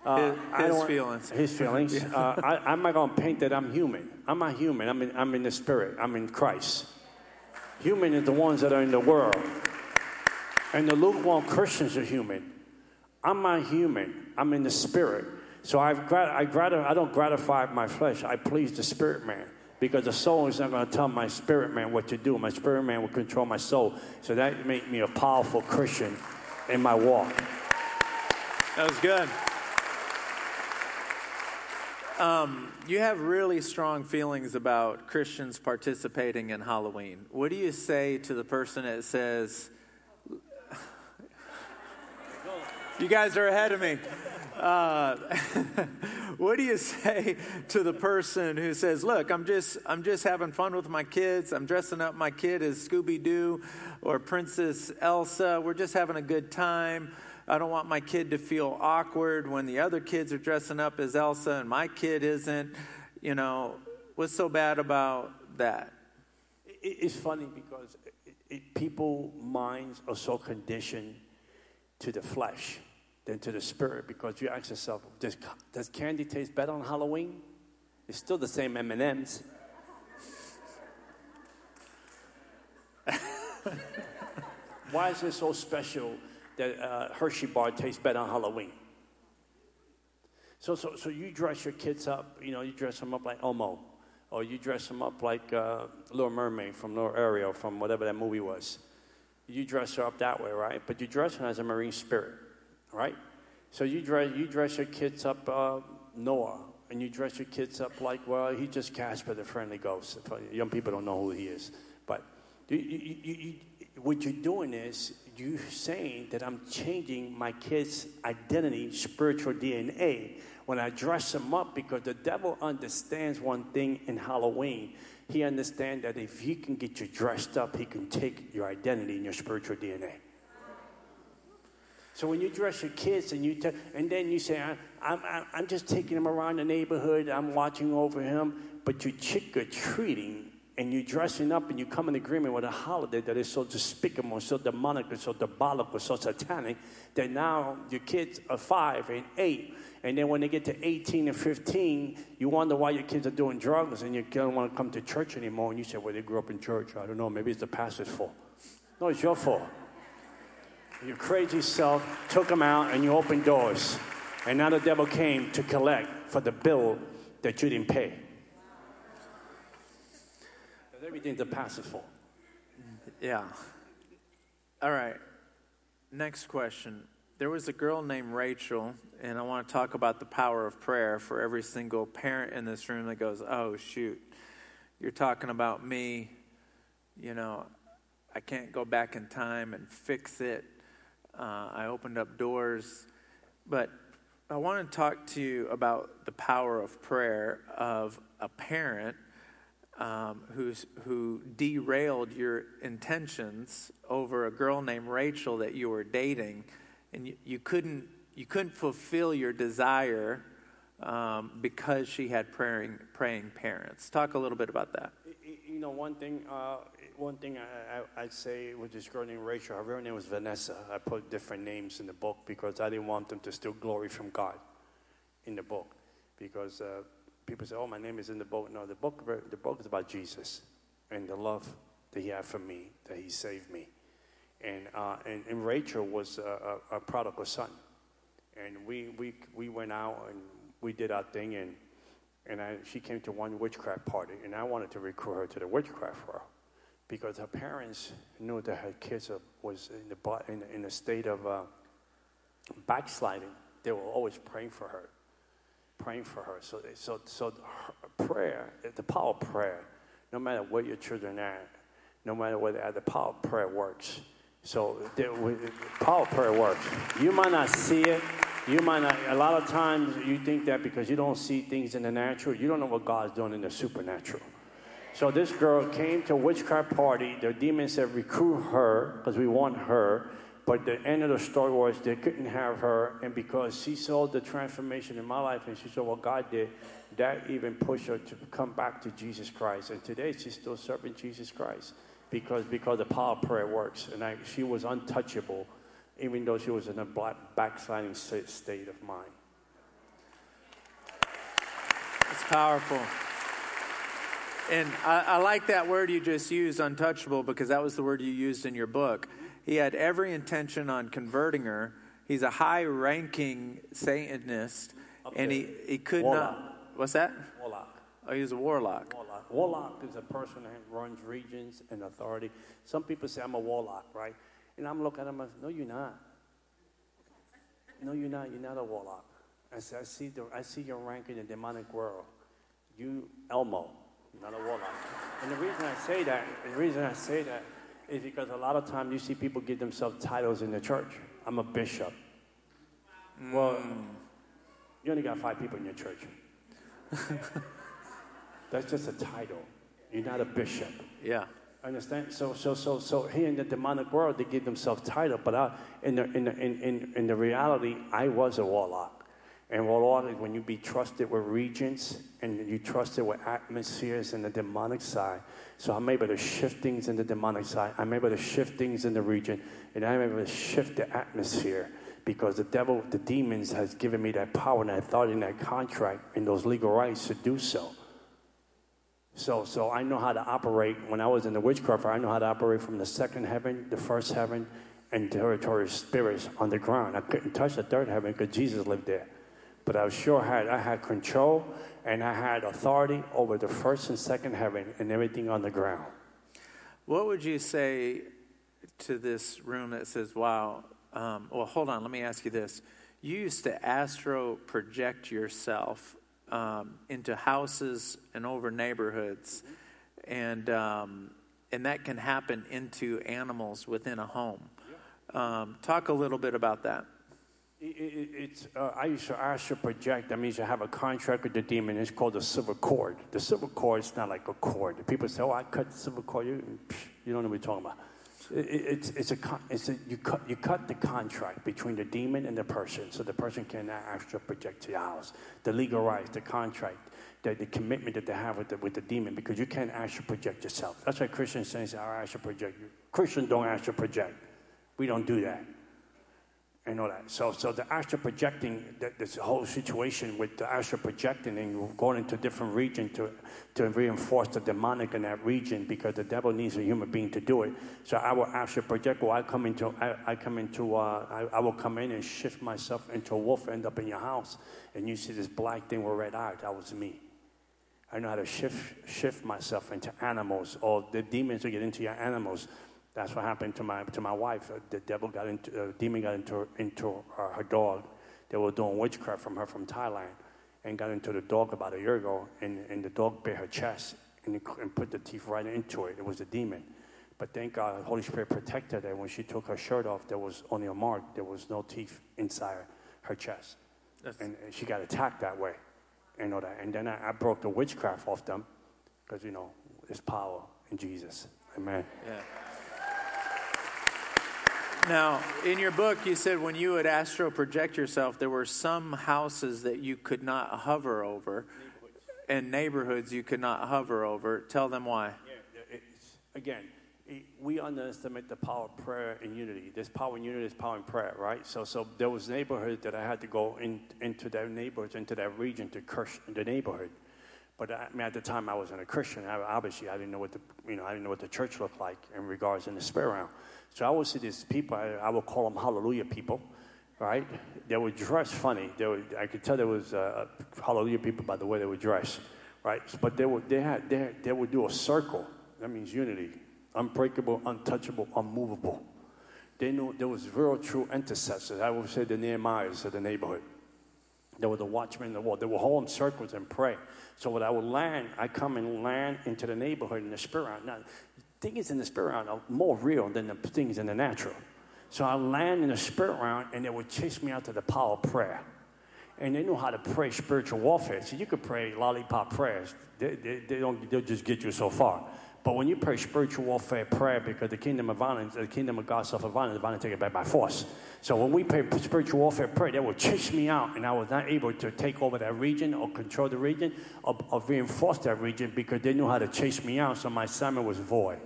Uh, his, his feelings. His feelings. *laughs* yeah. uh, I, am not going to paint that I'm human. I'm not human. I'm in, I'm in the spirit. I'm in Christ. Human is the ones that are in the world. And the lukewarm Christians are human. I'm not human. I'm in the spirit. So I've, I, grat- I don't gratify my flesh. I please the spirit man because the soul is not going to tell my spirit man what to do. My spirit man will control my soul. So that made me a powerful Christian in my walk. That was good. Um, you have really strong feelings about Christians participating in Halloween. What do you say to the person that says, You guys are ahead of me. Uh, *laughs* what do you say to the person who says, "Look, I'm just I'm just having fun with my kids. I'm dressing up my kid as Scooby Doo or Princess Elsa. We're just having a good time. I don't want my kid to feel awkward when the other kids are dressing up as Elsa and my kid isn't. You know, what's so bad about that?" It's funny because it, it, people minds are so conditioned to the flesh than to the spirit because you ask yourself, does, does candy taste better on Halloween? It's still the same M&Ms. *laughs* Why is it so special that uh, Hershey bar tastes better on Halloween? So, so, so you dress your kids up, you know, you dress them up like Elmo, or you dress them up like uh, Little Mermaid from Little Ariel from whatever that movie was. You dress her up that way, right? But you dress her as a marine spirit right? So you dress, you dress your kids up uh, Noah, and you dress your kids up like, well, he just Casper the Friendly Ghost. Young people don't know who he is. But you, you, what you're doing is you're saying that I'm changing my kid's identity, spiritual DNA, when I dress them up because the devil understands one thing in Halloween. He understands that if he can get you dressed up, he can take your identity and your spiritual DNA. So when you dress your kids and you t- and then you say, I, I'm, I'm just taking him around the neighborhood, I'm watching over him, but you trick or treating and you're dressing up and you come in agreement with a holiday that is so despicable, so demonic, so diabolical, so satanic, that now your kids are five and eight. And then when they get to 18 and 15, you wonder why your kids are doing drugs and you don't want to come to church anymore. And you say, well, they grew up in church. I don't know. Maybe it's the pastor's fault. No, it's your fault. Your crazy self took them out and you opened doors. And now the devil came to collect for the bill that you didn't pay. everything Everything's a passive for. Yeah. All right. Next question. There was a girl named Rachel, and I want to talk about the power of prayer for every single parent in this room that goes, Oh, shoot, you're talking about me. You know, I can't go back in time and fix it. Uh, I opened up doors. But I want to talk to you about the power of prayer of a parent um, who's, who derailed your intentions over a girl named Rachel that you were dating, and you, you couldn't you couldn't fulfill your desire um, because she had praying praying parents. Talk a little bit about that. You know, one thing. Uh, one thing I, I, would say with this girl named Rachel, her real name was Vanessa. I put different names in the book because I didn't want them to steal glory from God in the book. Because uh, people say, "Oh, my name is in the book." No, the book the book is about Jesus and the love that He had for me, that He saved me, and uh, and, and, Rachel was a, a, a, prodigal son, and we we we went out and we did our thing, and and I, she came to one witchcraft party, and I wanted to recruit her to the witchcraft world because her parents knew that her kids was in the in, in a state of uh, backsliding. They were always praying for her praying for her. So, so, so prayer, the power of prayer, no matter where your children are, no matter where they are, the power of prayer works. So the power of prayer works. You might not see it. You might not. A lot of times you think that because you don't see things in the natural, you don't know what God's doing in the supernatural. So this girl came to a witchcraft party. The demons said, recruit her because we want her. But the end of the story was they couldn't have her, and because she saw the transformation in my life and she saw what God did, that even pushed her to come back to Jesus Christ. And today she's still serving Jesus Christ because because the power of prayer works. And I, she was untouchable, even though she was in a black, backsliding state of mind. It's powerful. And I, I like that word you just used, untouchable, because that was the word you used in your book. He had every intention on converting her. He's a high ranking Satanist, and he, he could warlock. not. What's that? Warlock. Oh, he's a warlock. Warlock. Warlock is a person that runs regions and authority. Some people say, I'm a warlock, right? And I'm looking at him, no, you're not. No, you're not. You're not a warlock. I, say, I, see, the, I see your rank in the demonic world. You, Elmo, not a warlock. And the reason I say that, the reason I say that is because a lot of times you see people give themselves titles in the church. I'm a bishop. Mm. Well, you only got five people in your church. *laughs* That's just a title. You're not a bishop. Yeah. Understand? So, so, so, so here in the demonic world, they give themselves title, but I, in, the, in, the, in, in, in the reality, I was a warlock. And warlock is when you be trusted with regions and you trusted with atmospheres in the demonic side. So I'm able to shift things in the demonic side. I'm able to shift things in the region, and I'm able to shift the atmosphere because the devil, the demons, has given me that power and that authority and that contract and those legal rights to do so. So, so I know how to operate. When I was in the witchcraft, I know how to operate from the second heaven, the first heaven, and territory spirits on the ground. I couldn't touch the third heaven because Jesus lived there but I sure had I had control and I had authority over the first and second heaven and everything on the ground. What would you say to this room that says, "Wow"? Um, well, hold on. Let me ask you this: You used to astral project yourself um, into houses and over neighborhoods, and um, and that can happen into animals within a home. Um, talk a little bit about that it, it's, uh, I used to astral project. That means you have a contract with the demon. It's called the silver cord. The silver cord is not like a cord. People say, "Oh, I cut the silver cord." You, you don't know what we're talking about. It, it's, it's a, it's a you cut you cut the contract between the demon and the person, so the person can astral project to your house. The legal rights, the contract, the, the commitment that they have with the, with the demon, because you can't astral project yourself. That's why Christians say, "I astral project." Christians don't astral project. We don't do that and all that. So, so the astral projecting, this whole situation with the astral projecting and going into different region to, to reinforce the demonic in that region because the devil needs a human being to do it. So I will astral project, or I come into, I, I come into, uh, I, I, will come in and shift myself into a wolf, end up in your house, and you see this black thing with red eyes. That was me. I know how to shift, shift myself into animals, or the demons will get into your animals. That's what happened to my to my wife. Uh, the devil got into, uh, demon got into into her, her dog. They were doing witchcraft from her from Thailand, and got into the dog about a year ago. And, and the dog bit her chest and, and put the teeth right into it. It was a demon. But thank God, the Holy Spirit protected her. When she took her shirt off, there was only a mark. There was no teeth inside her chest, and, and she got attacked that way. You know that. And then I, I broke the witchcraft off them, because you know There's power in Jesus. Amen. Yeah. Now, in your book, you said when you would astral project yourself, there were some houses that you could not hover over, and neighborhoods you could not hover over. Tell them why. Yeah, again, we underestimate the power of prayer and unity. There's power in unity, there's power in prayer, right? So, so there was neighborhood that I had to go in, into that neighborhood, into that region to curse the neighborhood. But I, I mean, at the time, I wasn't a Christian. I, obviously, I didn't know what the you know I didn't know what the church looked like in regards in the spirit realm. So I would see these people. I, I would call them Hallelujah people, right? They were dressed funny. They would, I could tell there was uh, Hallelujah people by the way they were dressed, right? But they would they had they, they would do a circle. That means unity, unbreakable, untouchable, unmovable. They knew there was real true intercessors. I would say the Nehemiahs of the neighborhood. There were the watchmen in the wall. They would hold in circles and pray. So when I would land, I come and land into the neighborhood in the spirit. Round. Now, things in the spirit realm are more real than the things in the natural. So I land in the spirit realm, and they would chase me out to the power of prayer. And they know how to pray spiritual warfare. So you could pray lollipop prayers. They, they, they don't, they'll just get you so far. But when you pray spiritual warfare prayer, because the kingdom of violence, the kingdom of God suffer violence, violence take it back by force. So when we pray spiritual warfare prayer, they will chase me out, and I was not able to take over that region or control the region or, or reinforce that region because they knew how to chase me out. So my assignment was void.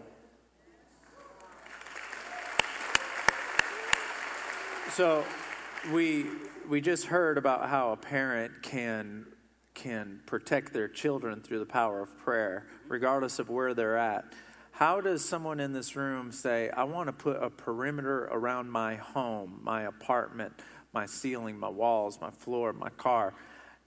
So we we just heard about how a parent can can protect their children through the power of prayer, regardless of where they're at. How does someone in this room say, I want to put a perimeter around my home, my apartment, my ceiling, my walls, my floor, my car,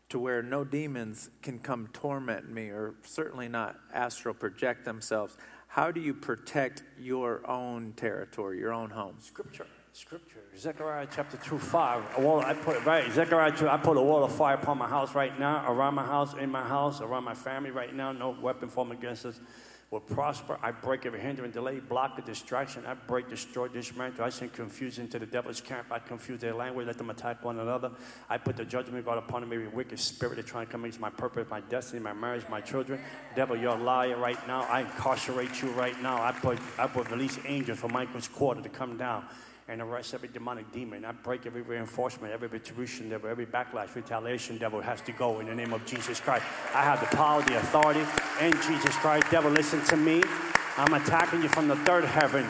to where no demons can come torment me or certainly not astral project themselves? How do you protect your own territory, your own home? Scripture scripture. Zechariah chapter 2, 5. A wall, I put right, Zechariah 2, I put a wall of fire upon my house right now, around my house, in my house, around my family right now. No weapon formed against us will prosper. I break every hindrance, delay, block, the distraction. I break, destroy, dismantle. I send confusion to the devil's camp. I confuse their language, let them attack one another. I put the judgment of God upon them, every wicked spirit that trying to come against my purpose, my destiny, my marriage, my children. Devil, you're a liar right now. I incarcerate you right now. I put, I put release angels from Michael's quarter to come down and arrest every demonic demon. I break every reinforcement, every retribution devil, every backlash, retaliation devil has to go in the name of Jesus Christ. I have the power, the authority in Jesus Christ. Devil, listen to me. I'm attacking you from the third heaven.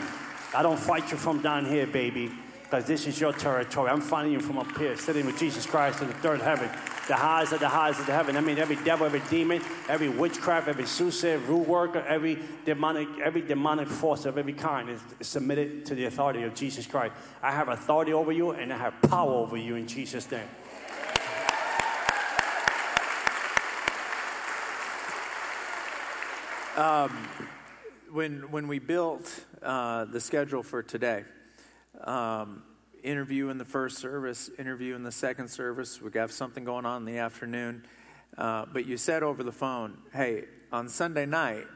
I don't fight you from down here, baby because this is your territory. I'm finding you from up here, sitting with Jesus Christ in the third heaven, the highest of the highest of the heaven. I mean, every devil, every demon, every witchcraft, every soothsayer, rule worker, every demonic, every demonic force of every kind is submitted to the authority of Jesus Christ. I have authority over you, and I have power over you in Jesus' name. Um, when when we built uh, the schedule for today um, interview in the first service, interview in the second service. We got something going on in the afternoon. Uh, but you said over the phone, hey, on Sunday night,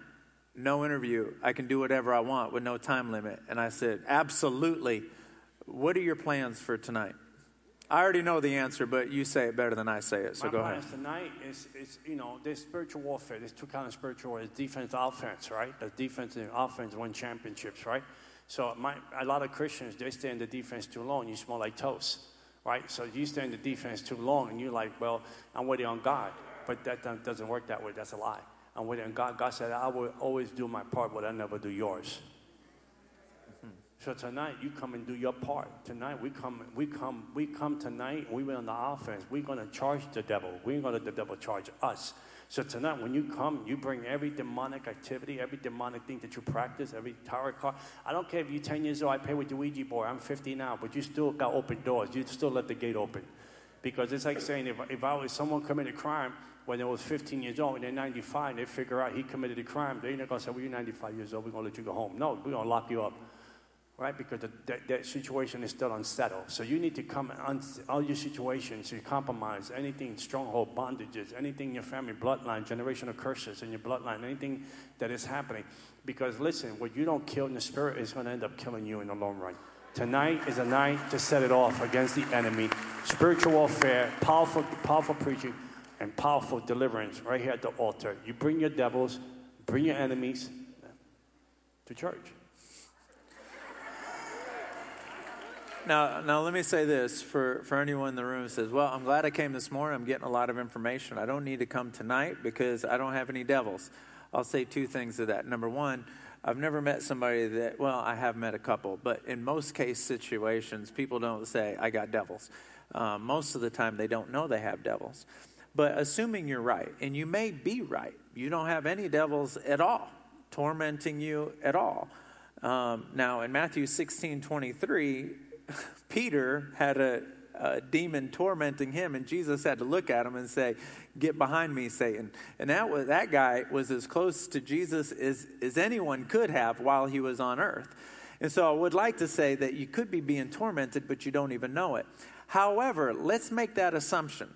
no interview. I can do whatever I want with no time limit. And I said, absolutely. What are your plans for tonight? I already know the answer, but you say it better than I say it, so My go plans ahead. tonight is, is, you know, there's spiritual warfare. There's two kinds of spiritual warfare. There's defense, offense, right? The defense and offense win championships, right? So my, a lot of Christians, they stay in the defense too long. You smell like toast, right? So you stay in the defense too long, and you're like, well, I'm waiting on God. But that doesn't work that way. That's a lie. I'm waiting on God. God said, I will always do my part, but I never do yours. So tonight you come and do your part. Tonight we come, we come, we come tonight. We went on the offense. We're gonna charge the devil. We ain't gonna let the devil charge us. So tonight, when you come, you bring every demonic activity, every demonic thing that you practice, every tarot card. I don't care if you're 10 years old, I play with the Ouija board. I'm 50 now, but you still got open doors. You still let the gate open. Because it's like saying if, if I was someone committed a crime when they was 15 years old and they're 95, and they figure out he committed a crime, they're not to say, well, you're 95 years old, we're to let you go home. No, we're to lock you up right? Because the, situation is still unsettled. So you need to come on all your situations, your compromise, anything, stronghold, bondages, anything in your family, bloodline, generational curses in your bloodline, anything that is happening. Because listen, what you don't kill in the spirit is going to end up killing you in the long run. Tonight is a night to set it off against the enemy. Spiritual warfare, powerful, powerful preaching, and powerful deliverance right here at the altar. You bring your devils, Bring your enemies to church. Now, now let me say this for, for anyone in the room who says, Well, I'm glad I came this morning. I'm getting a lot of information. I don't need to come tonight because I don't have any devils. I'll say two things to that. Number one, I've never met somebody that, well, I have met a couple, but in most case situations, people don't say, I got devils. Uh, most of the time, they don't know they have devils. But assuming you're right, and you may be right, you don't have any devils at all tormenting you at all. Um, now, in Matthew 16 23, Peter had a, a, demon tormenting him, and Jesus had to look at him and say, Get behind me, Satan. And that, was, that guy was as close to Jesus as, as anyone could have while he was on earth. And so I would like to say that you could be being tormented, but you don't even know it. However, let's make that assumption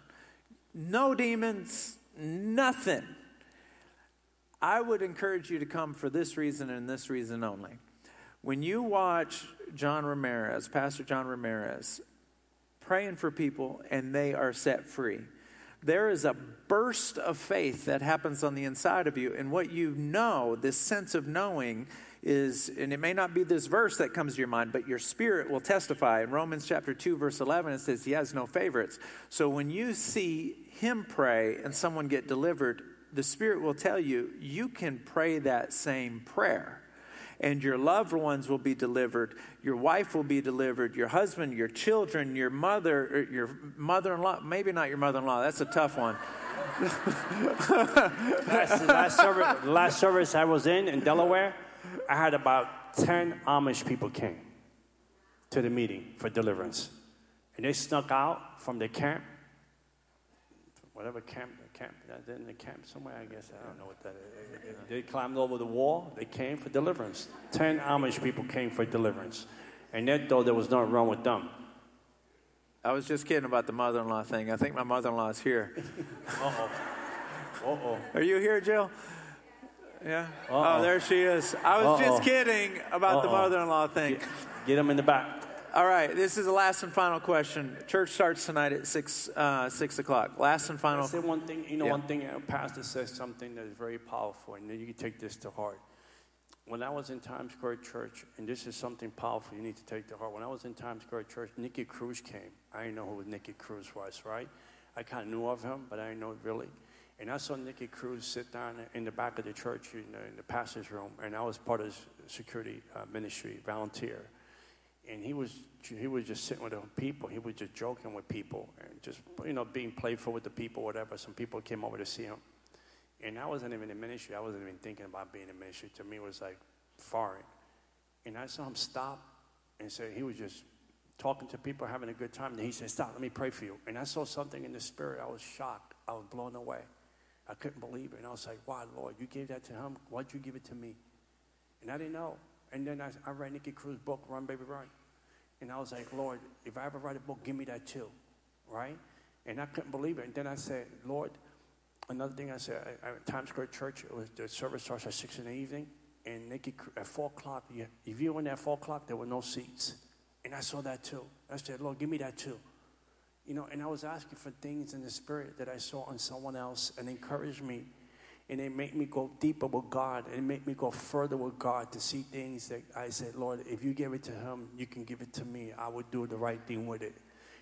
no demons, nothing. I would encourage you to come for this reason and this reason only. When you watch John Ramirez, Pastor John Ramirez, praying for people and they are set free, there is a burst of faith that happens on the inside of you. And what you know, this sense of knowing, is, and it may not be this verse that comes to your mind, but your spirit will testify. In Romans chapter 2, verse 11, it says, He has no favorites. So when you see Him pray and someone get delivered, the Spirit will tell you, you can pray that same prayer and your loved ones will be delivered. Your wife will be delivered. Your husband, your children, your mother, er, your mother in law. Maybe not your mother in law. That's a tough one. *laughs* last, last, service, last service I was in in Delaware, I had about 10 Amish people came to the meeting for deliverance. And they snuck out from the camp, whatever camp camp, in the camp somewhere, I guess. I don't know what that is. They climbed over the wall. They came for deliverance. Ten Amish people came for deliverance. And they though, there was nothing wrong with them. I was just kidding about the mother in law thing. I think my mother in law is here. uh oh. Uh oh. Are you here, Jill? Yeah? Uh-oh. Oh, there she is. I was Uh-oh. just kidding about Uh-oh. the mother in law thing. Get, get them in the back. All right, this is the last and final question. Church starts tonight at six uh, six o'clock. Last and final. I say one thing. You know, yeah. one thing. A pastor says something that is very powerful, and you can take this to heart. When I was in Times Square Church, and this is something powerful you need to take to heart. When I was in Times Square Church, Nicky Cruz came. I didn't know who Nicky Cruz was, right? I kind of knew of him, but I didn't know it really. And I saw Nicky Cruz sit down in the back of the church, in the, in the pastor's room, and I was part of his security uh, ministry, volunteer and he was he was just sitting with the people. He was just joking with people and just you know being playful with the people, whatever. Some people came over to see him, and I wasn't even in ministry. I wasn't even thinking about being in ministry. To me, it was like foreign. And I saw him stop and say he was just talking to people, having a good time. And he said, "Stop, let me pray for you." And I saw something in the spirit. I was shocked. I was blown away. I couldn't believe it. And I was like, "Why, Lord, you gave that to him? Why'd you give it to me?" And I didn't know. And then I, I read Nicky Cruz's book, Run Baby Run. And I was like, Lord, if I ever write a book, give me that too, right? And I couldn't believe it. And then I said, Lord, another thing I said, I, I, Times Square Church, it was, the service starts at 6 in the evening. And Nicky, at 4 o'clock, you, if you were in there at 4 o'clock, there were no seats. And I saw that too. I said, Lord, give me that too. You know, and I was asking for things in the spirit that I saw on someone else and encouraged me and it made me go deeper with God. It made me go further with God to see things that I said, Lord, if you give it to Him, you can give it to me. I would do the right thing with it.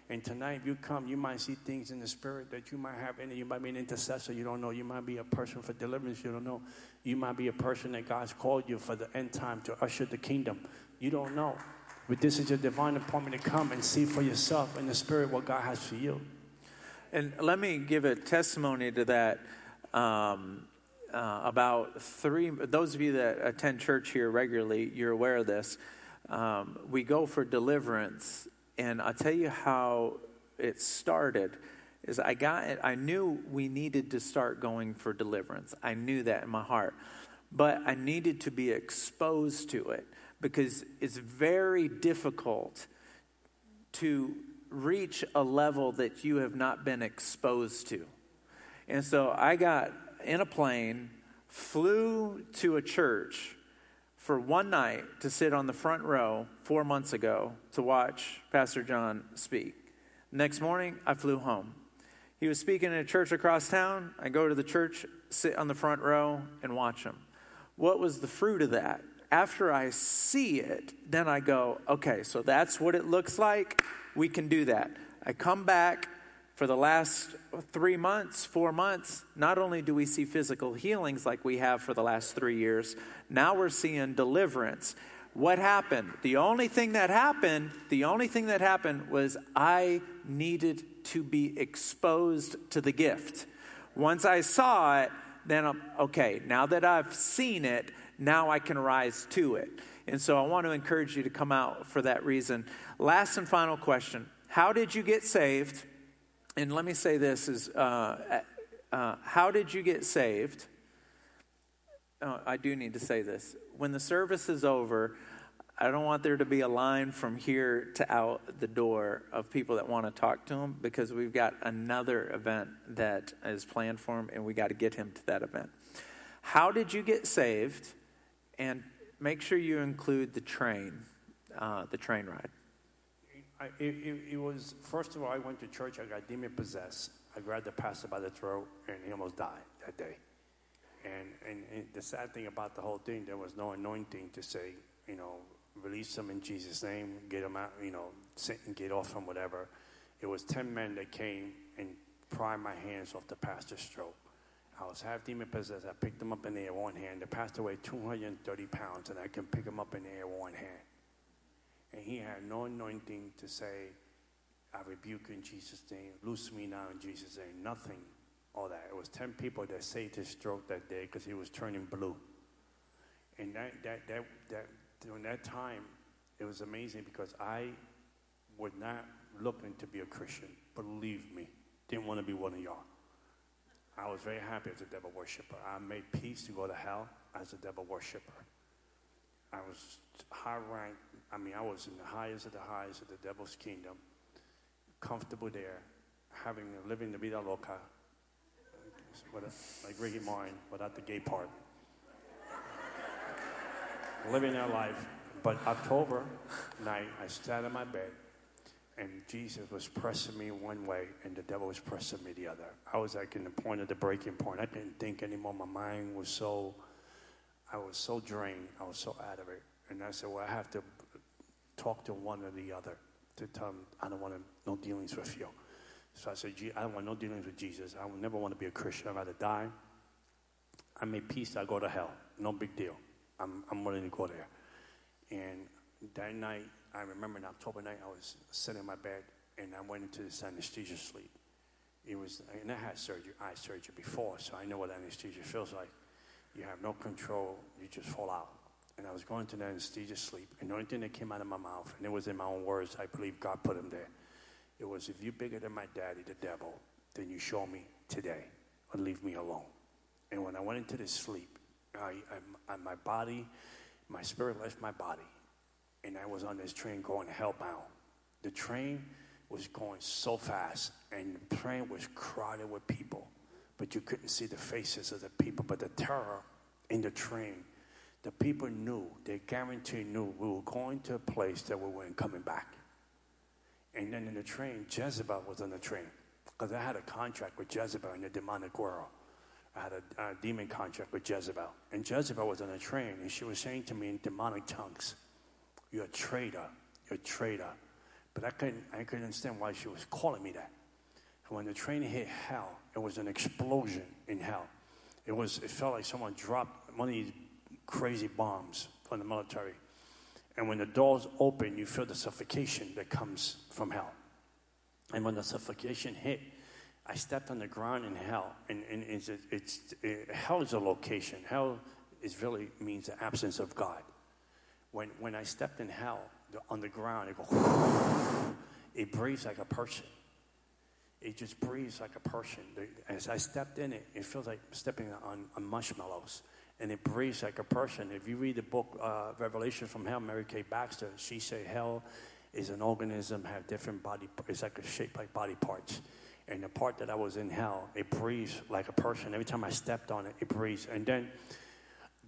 And tonight, if you come, you might see things in the spirit that you might have in it. You might be an intercessor, you don't know. You might be a person for deliverance, you don't know. You might be a person that God's called you for the end time to usher the kingdom. You don't know. But this is your divine appointment to come and see for yourself in the spirit what God has for you. And let me give a testimony to that. Um, uh, about three, those of you that attend church here regularly, you're aware of this. Um, we go for deliverance, and I'll tell you how it started. Is I got it, I knew we needed to start going for deliverance. I knew that in my heart. But I needed to be exposed to it because it's very difficult to reach a level that you have not been exposed to. And so I got in a plane, flew to a church for one night to sit on the front row four months ago to watch Pastor John speak. Next morning, I flew home. He was speaking in a church across town. I go to the church, sit on the front row, and watch him. what was the fruit of that? After I see it, then I go, okay, so that's what it looks like. We can do that. I come back for the last three months, four months. Not only do we see physical healings like we have for the last three years, now we're seeing deliverance. What happened? The only thing that happened, the only thing that happened was I needed to be exposed to the gift. Once I saw it, then I'm okay, now that I've seen it, now I can rise to it. And so I want to encourage you to come out for that reason. Last and final question How did you get saved? And let me say this is uh, uh, how did you get saved? Oh, I do need to say this. When the service is over, I don't want there to be a line from here to out the door of people that want to talk to him because we've got another event that is planned for him and we got to get him to that event. How did you get saved? And make sure you include the train, uh, the train ride. I, it, it, was, first of all, I went to church, I got demon possessed. I grabbed the pastor by the throat and he almost died that day. And, and, and the sad thing about the whole thing, there was no anointing to say, you know, release them in Jesus' name, get them out, you know, get off from whatever. It was 10 men that came and pried my hands off the pastor's throat. I was half demon possessed. I picked him up in the air one hand. The pastor weighed 230 pounds, and I can pick him up in the air one hand. And he had no anointing to say, I rebuke you in Jesus' name, loose me now in Jesus' name. Nothing, all that. It was 10 people that saved his stroke that day because he was turning blue. And that, that, that, that, during that time, it was amazing because I was not looking to be a Christian. Believe me, didn't want to be one of y'all. I was very happy as a devil worshiper. I made peace to go to hell as a devil worshiper. I was high ranked. I mean, I was in the highest of the highest of the devil's kingdom, comfortable there, having living the vida loca, like Ricky Martin, without the gay part living that life. But October night, I sat in my bed, and Jesus was pressing me one way, and the devil was pressing me the other. I was like in the point of the breaking point. I didn't think anymore. My mind was so, I was so drained. I was so out of it. And I said, well, I have to talk to one or the other to tell him I don't want no dealings with you. So I said, I don't want no dealings with Jesus. I will never want to be a Christian. I'd rather die. I made peace. I go to hell. No big deal. I'm, I'm willing to go there. And that night, I remember in October night, I was sitting in my bed and I went into this anesthesia sleep. It was, and I had surgery, eye surgery before, so I know what anesthesia feels like. You have no control, you just fall out. And I was going to that anesthesia sleep, and the only thing that came out of my mouth, and it was in my own words, I believe God put him there. It was, if you're bigger than my daddy, the devil, then you show me today, or leave me alone. And when I went into this sleep, I, I, I, my body, my spirit left my body, and I was on this train going hellbound. The train was going so fast, and the train was crowded with people, but you couldn't see the faces of the people. But the terror in the train, the people knew, they guaranteed knew we were going to a place that we weren't coming back. And then in the train, Jezebel was on the train because I had a contract with Jezebel in the demonic world. I had a, a, demon contract with Jezebel. And Jezebel was on a train, and she was saying to me in demonic tongues, You're a traitor. You're a traitor. But I couldn't, I couldn't understand why she was calling me that. And when the train hit hell, it was an explosion in hell. It, was, it felt like someone dropped one of these crazy bombs from the military. And when the doors open, you feel the suffocation that comes from hell. And when the suffocation hit, I stepped on the ground in hell, and, and it's, it's, it, hell is a location. Hell is really means the absence of God. When, when I stepped in hell the, on the ground, it goes, *sighs* it breathes like a person. It just breathes like a person. As I stepped in it, it feels like stepping on, on marshmallows, and it breathes like a person. If you read the book uh, Revelation from Hell, Mary K. Baxter, she said hell is an organism, have different body. It's like a shape like body parts and the part that I was in hell, it breathes like a person. Every time I stepped on it, it breathes. And then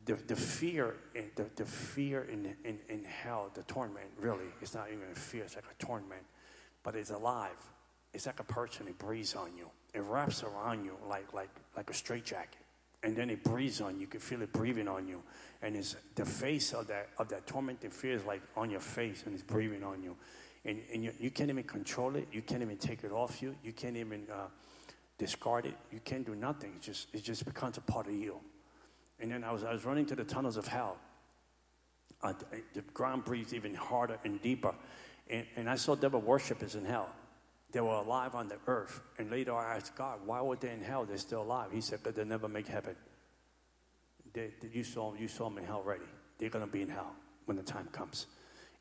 the, the fear, the, the fear in, in, in hell, the torment, really, it's not even a fear, it's like a torment, but it's alive. It's like a person, it breathes on you. It wraps around you like, like, like a straitjacket. And then it breathes on you. You can feel it breathing on you, and it's the face of that of that tormenting fear is like on your face, and it's breathing on you, and, and you, you can't even control it. You can't even take it off you. You can't even uh, discard it. You can't do nothing. It just it just becomes a part of you. And then I was I was running to the tunnels of hell. Uh, the, ground breathes even harder and deeper, and, and I saw devil worshippers in hell. They were alive on the earth. And later I asked God, why were they in hell? They're still alive. He said, because they never make heaven. They, you, saw, you saw them in hell already. They're going to be in hell when the time comes.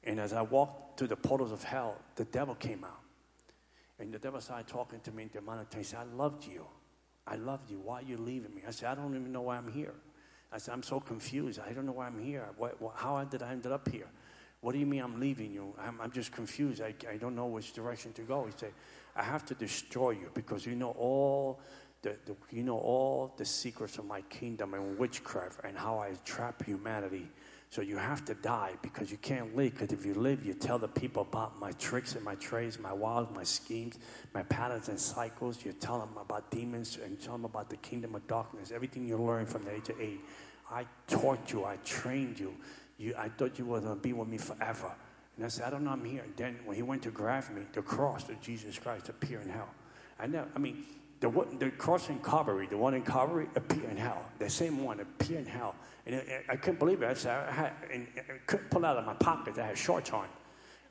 And as I walked through the portals of hell, the devil came out. And the devil started talking to me in demonic tongue. He said, I loved you. I loved you. Why are you leaving me? I said, I don't even know why I'm here. I said, I'm so confused. I don't know why I'm here. What, what, how did I end up here? What do you mean I'm leaving you? I'm, I'm just confused. I, I don't know which direction to go. He said, I have to destroy you because you know all the, the, you know all the secrets of my kingdom and witchcraft and how I trap humanity. So you have to die because you can't live. Because if you live, you tell the people about my tricks and my trades, my wiles, my schemes, my patterns and cycles. You tell them about demons and tell them about the kingdom of darkness. Everything you learned from the age of eight. I taught you. I trained you. You I thought you were going to be with me forever. And I said, I don't know, I'm here. And then when he went to grab me, the cross of Jesus Christ appeared in hell. I know, I mean, the, the cross in Calvary, the one in Calvary appeared in hell. The same one appeared in hell. And I couldn't believe it. I said, I, had, and I couldn't pull out of my pocket. I had shorts on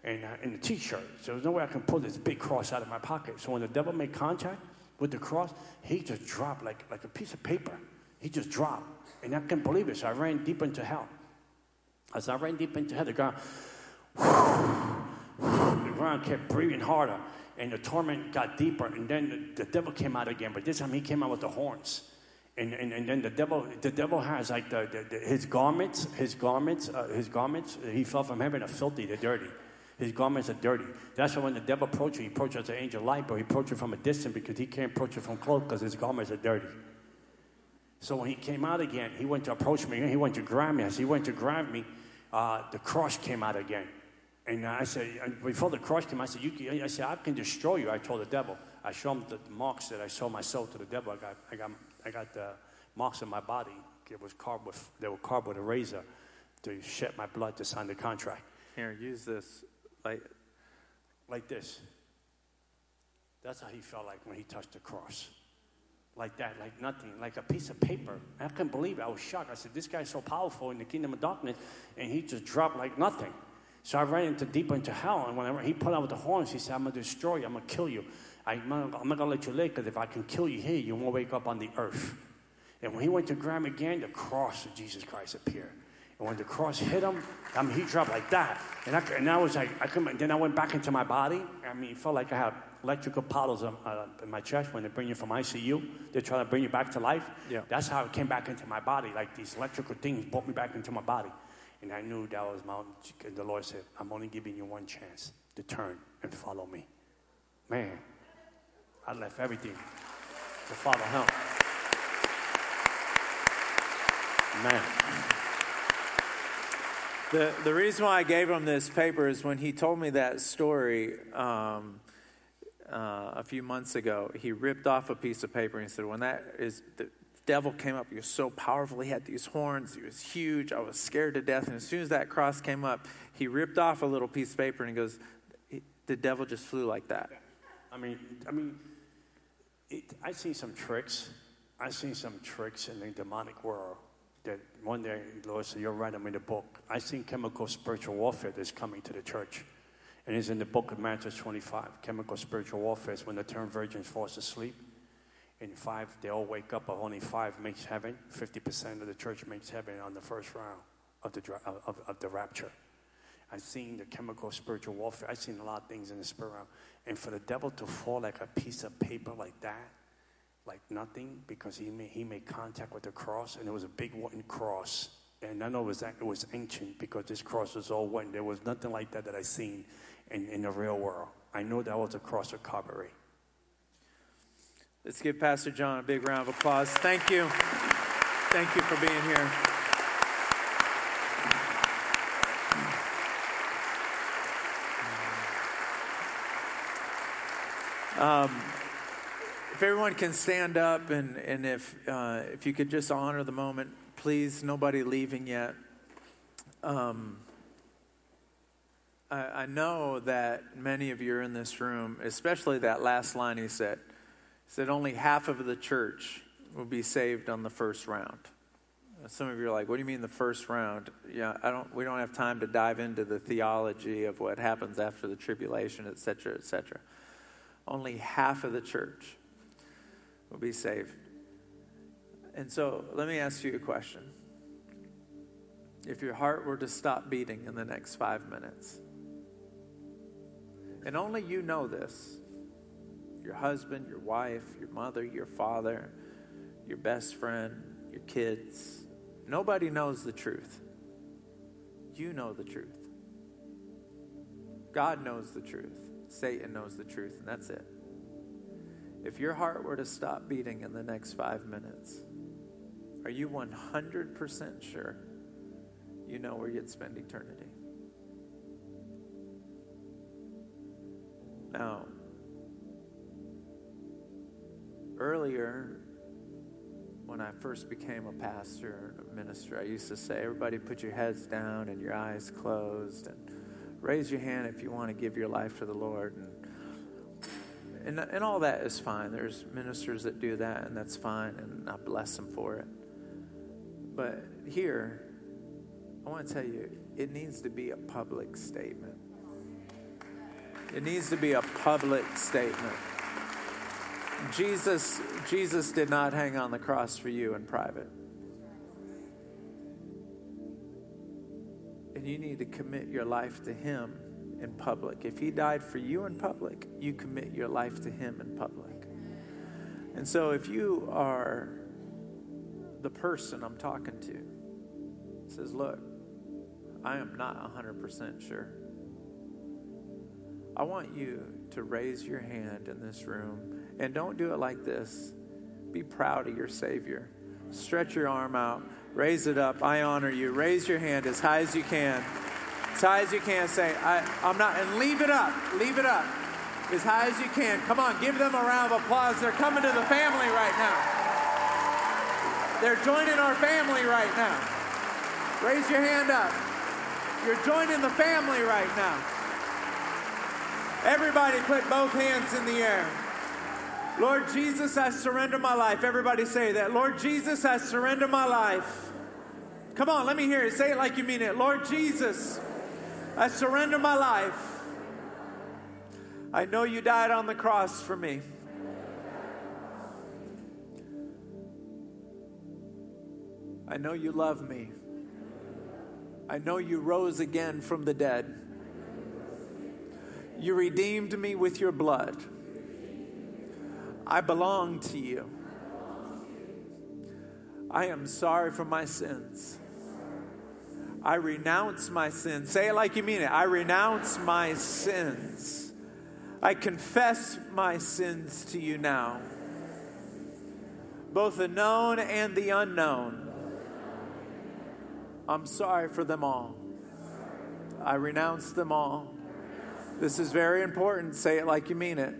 and, uh, and a t-shirt. So there's no way I can pull this big cross out of my pocket. So when the devil made contact with the cross, he just dropped like, like a piece of paper. He just dropped. And I couldn't believe it. So I ran deep into hell. As I ran deep into the ground, the ground kept breathing harder. And the torment got deeper. And then the, the devil came out again. But this time he came out with the horns. And, and, and then the devil, the devil has like the, the, the his garments, his garments, uh, his garments, he fell from heaven are filthy, they're dirty. His garments are dirty. That's why when the devil approaches he approaches as an angel light, but he approaches from a distance because he can't approach you from close because his garments are dirty. So when he came out again, he went to approach me, he went to grab me. As he went to grab me, uh, the cross came out again. And I said, before the cross came, I said, you, I said, I can destroy you. I told the devil. I showed him the, the marks that I sold myself to the devil. I got, I got, I got the marks on my body. It was carved with, they were carved with a razor to shed my blood to sign the contract. Here, use this, like, like this. That's how he felt like when he touched the cross like that, like nothing, like a piece of paper. I couldn't believe it. I was shocked. I said, This guy's so powerful in the kingdom of darkness, and he just dropped like nothing. So I ran into deeper into hell, and whenever he pulled out the horns, he said, I'm going to destroy you, I'm going to kill you. I'm not, not going to let you live, because if I can kill you here, you won't wake up on the earth. And when he went to grab again, the cross of Jesus Christ appeared. And when the cross hit him, I mean, he dropped like that. And I, and I was like, I couldn't, then I went back into my body. I mean, it felt like I had electrical paddles uh, in my chest when they bring you from ICU. They're trying to bring you back to life. Yeah. That's how it came back into my body. Like these electrical things brought me back into my body. And I knew that was my, and the Lord said, I'm only giving you one chance to turn and follow me. Man, I left everything to follow him. Man. The, the reason why I gave him this paper is when he told me that story um, uh, a few months ago, he ripped off a piece of paper and he said, When that is, the devil came up, he was so powerful, he had these horns, he was huge, I was scared to death. And as soon as that cross came up, he ripped off a little piece of paper and he goes, The devil just flew like that. I mean, I mean, it, I've seen some tricks. I've seen some tricks in the demonic world that one day, Lord said, You're right, I'm in the book. I seen chemical spiritual warfare that's coming to the church. And it's in the book of Matthew 25. Chemical spiritual warfare is when the term virgins falls asleep. In five, they all wake up, but only five makes heaven. 50% of the church makes heaven on the first round of the, of, of the rapture. I've seen the chemical spiritual warfare. I've seen a lot of things in the spirit realm. And for the devil to fall like a piece of paper like that, like nothing because he made, he made contact with the cross and it was a big wooden cross. And I know it was, it was ancient because this cross was all wooden. There was nothing like that that I seen in, in the real world. I know that was a cross Calvary. Let's give Pastor John a big round of applause. Thank you. Thank you for being here. Um, if everyone can stand up and, and if, uh, if you could just honor the moment, please, nobody leaving yet. Um, I, I know that many of you are in this room, especially that last line he said. Said only half of the church will be saved on the first round. Some of you are like, "What do you mean the first round?" Yeah, I don't. We don't have time to dive into the theology of what happens after the tribulation, et cetera, et cetera. Only half of the church will be saved. And so, let me ask you a question. If your heart were to stop beating in the next five minutes, and only you know this your husband, your wife, your mother, your father, your best friend, your kids Nobody knows the truth. You know the truth. God knows the truth. Satan knows the truth, and that's it. If your heart were to stop beating in the next five minutes, are you 100% sure you know where you'd spend eternity? Now, earlier when I first became a pastor, a minister, I used to say, everybody put your heads down and your eyes closed and raise your hand if you want to give your life to the Lord. And, and, and all that is fine. There's ministers that do that, and that's fine, and I bless them for it. But here, I want to tell you, it needs to be a public statement. It needs to be a public statement. Jesus, Jesus did not hang on the cross for you in private. And you need to commit your life to Him in public. If He died for you in public, you commit your life to Him in public. And so if you are the person I'm talking to, says, Look, I am not 100% sure. I want you to raise your hand in this room and don't do it like this. Be proud of your Savior. Stretch your arm out, raise it up. I honor you. Raise your hand as high as you can. As high as you can. Say, I, I'm not, and leave it up. Leave it up as high as you can. Come on, give them a round of applause. They're coming to the family right now. They're joining our family right now. Raise your hand up. You're joining the family right now. Everybody put both hands in the air. Lord Jesus, I surrender my life. Everybody say that. Lord Jesus, I surrender my life. Come on, let me hear it. Say it like you mean it. Lord Jesus, I surrender my life. I know you died on the cross for me. I know you love me. I know you rose again from the dead. You redeemed me with your blood. I belong to you. I am sorry for my sins. I renounce my sins. Say it like you mean it. I renounce my sins. I confess my sins to you now, both the known and the unknown. I'm sorry for them all. I renounce them all. This is very important. Say it like you mean it.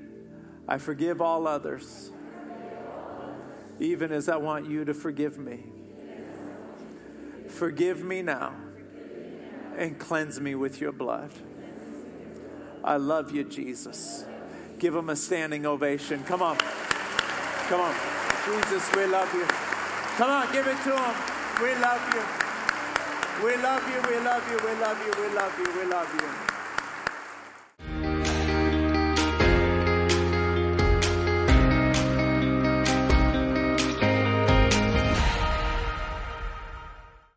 I forgive all others, even as I want you to forgive me. Forgive me now and cleanse me with your blood. I love you, Jesus. Give him a standing ovation. Come on. Come on. Jesus, we love you. Come on, give it to him. We love you. We love you. We love you. We love you. We love you. We love you.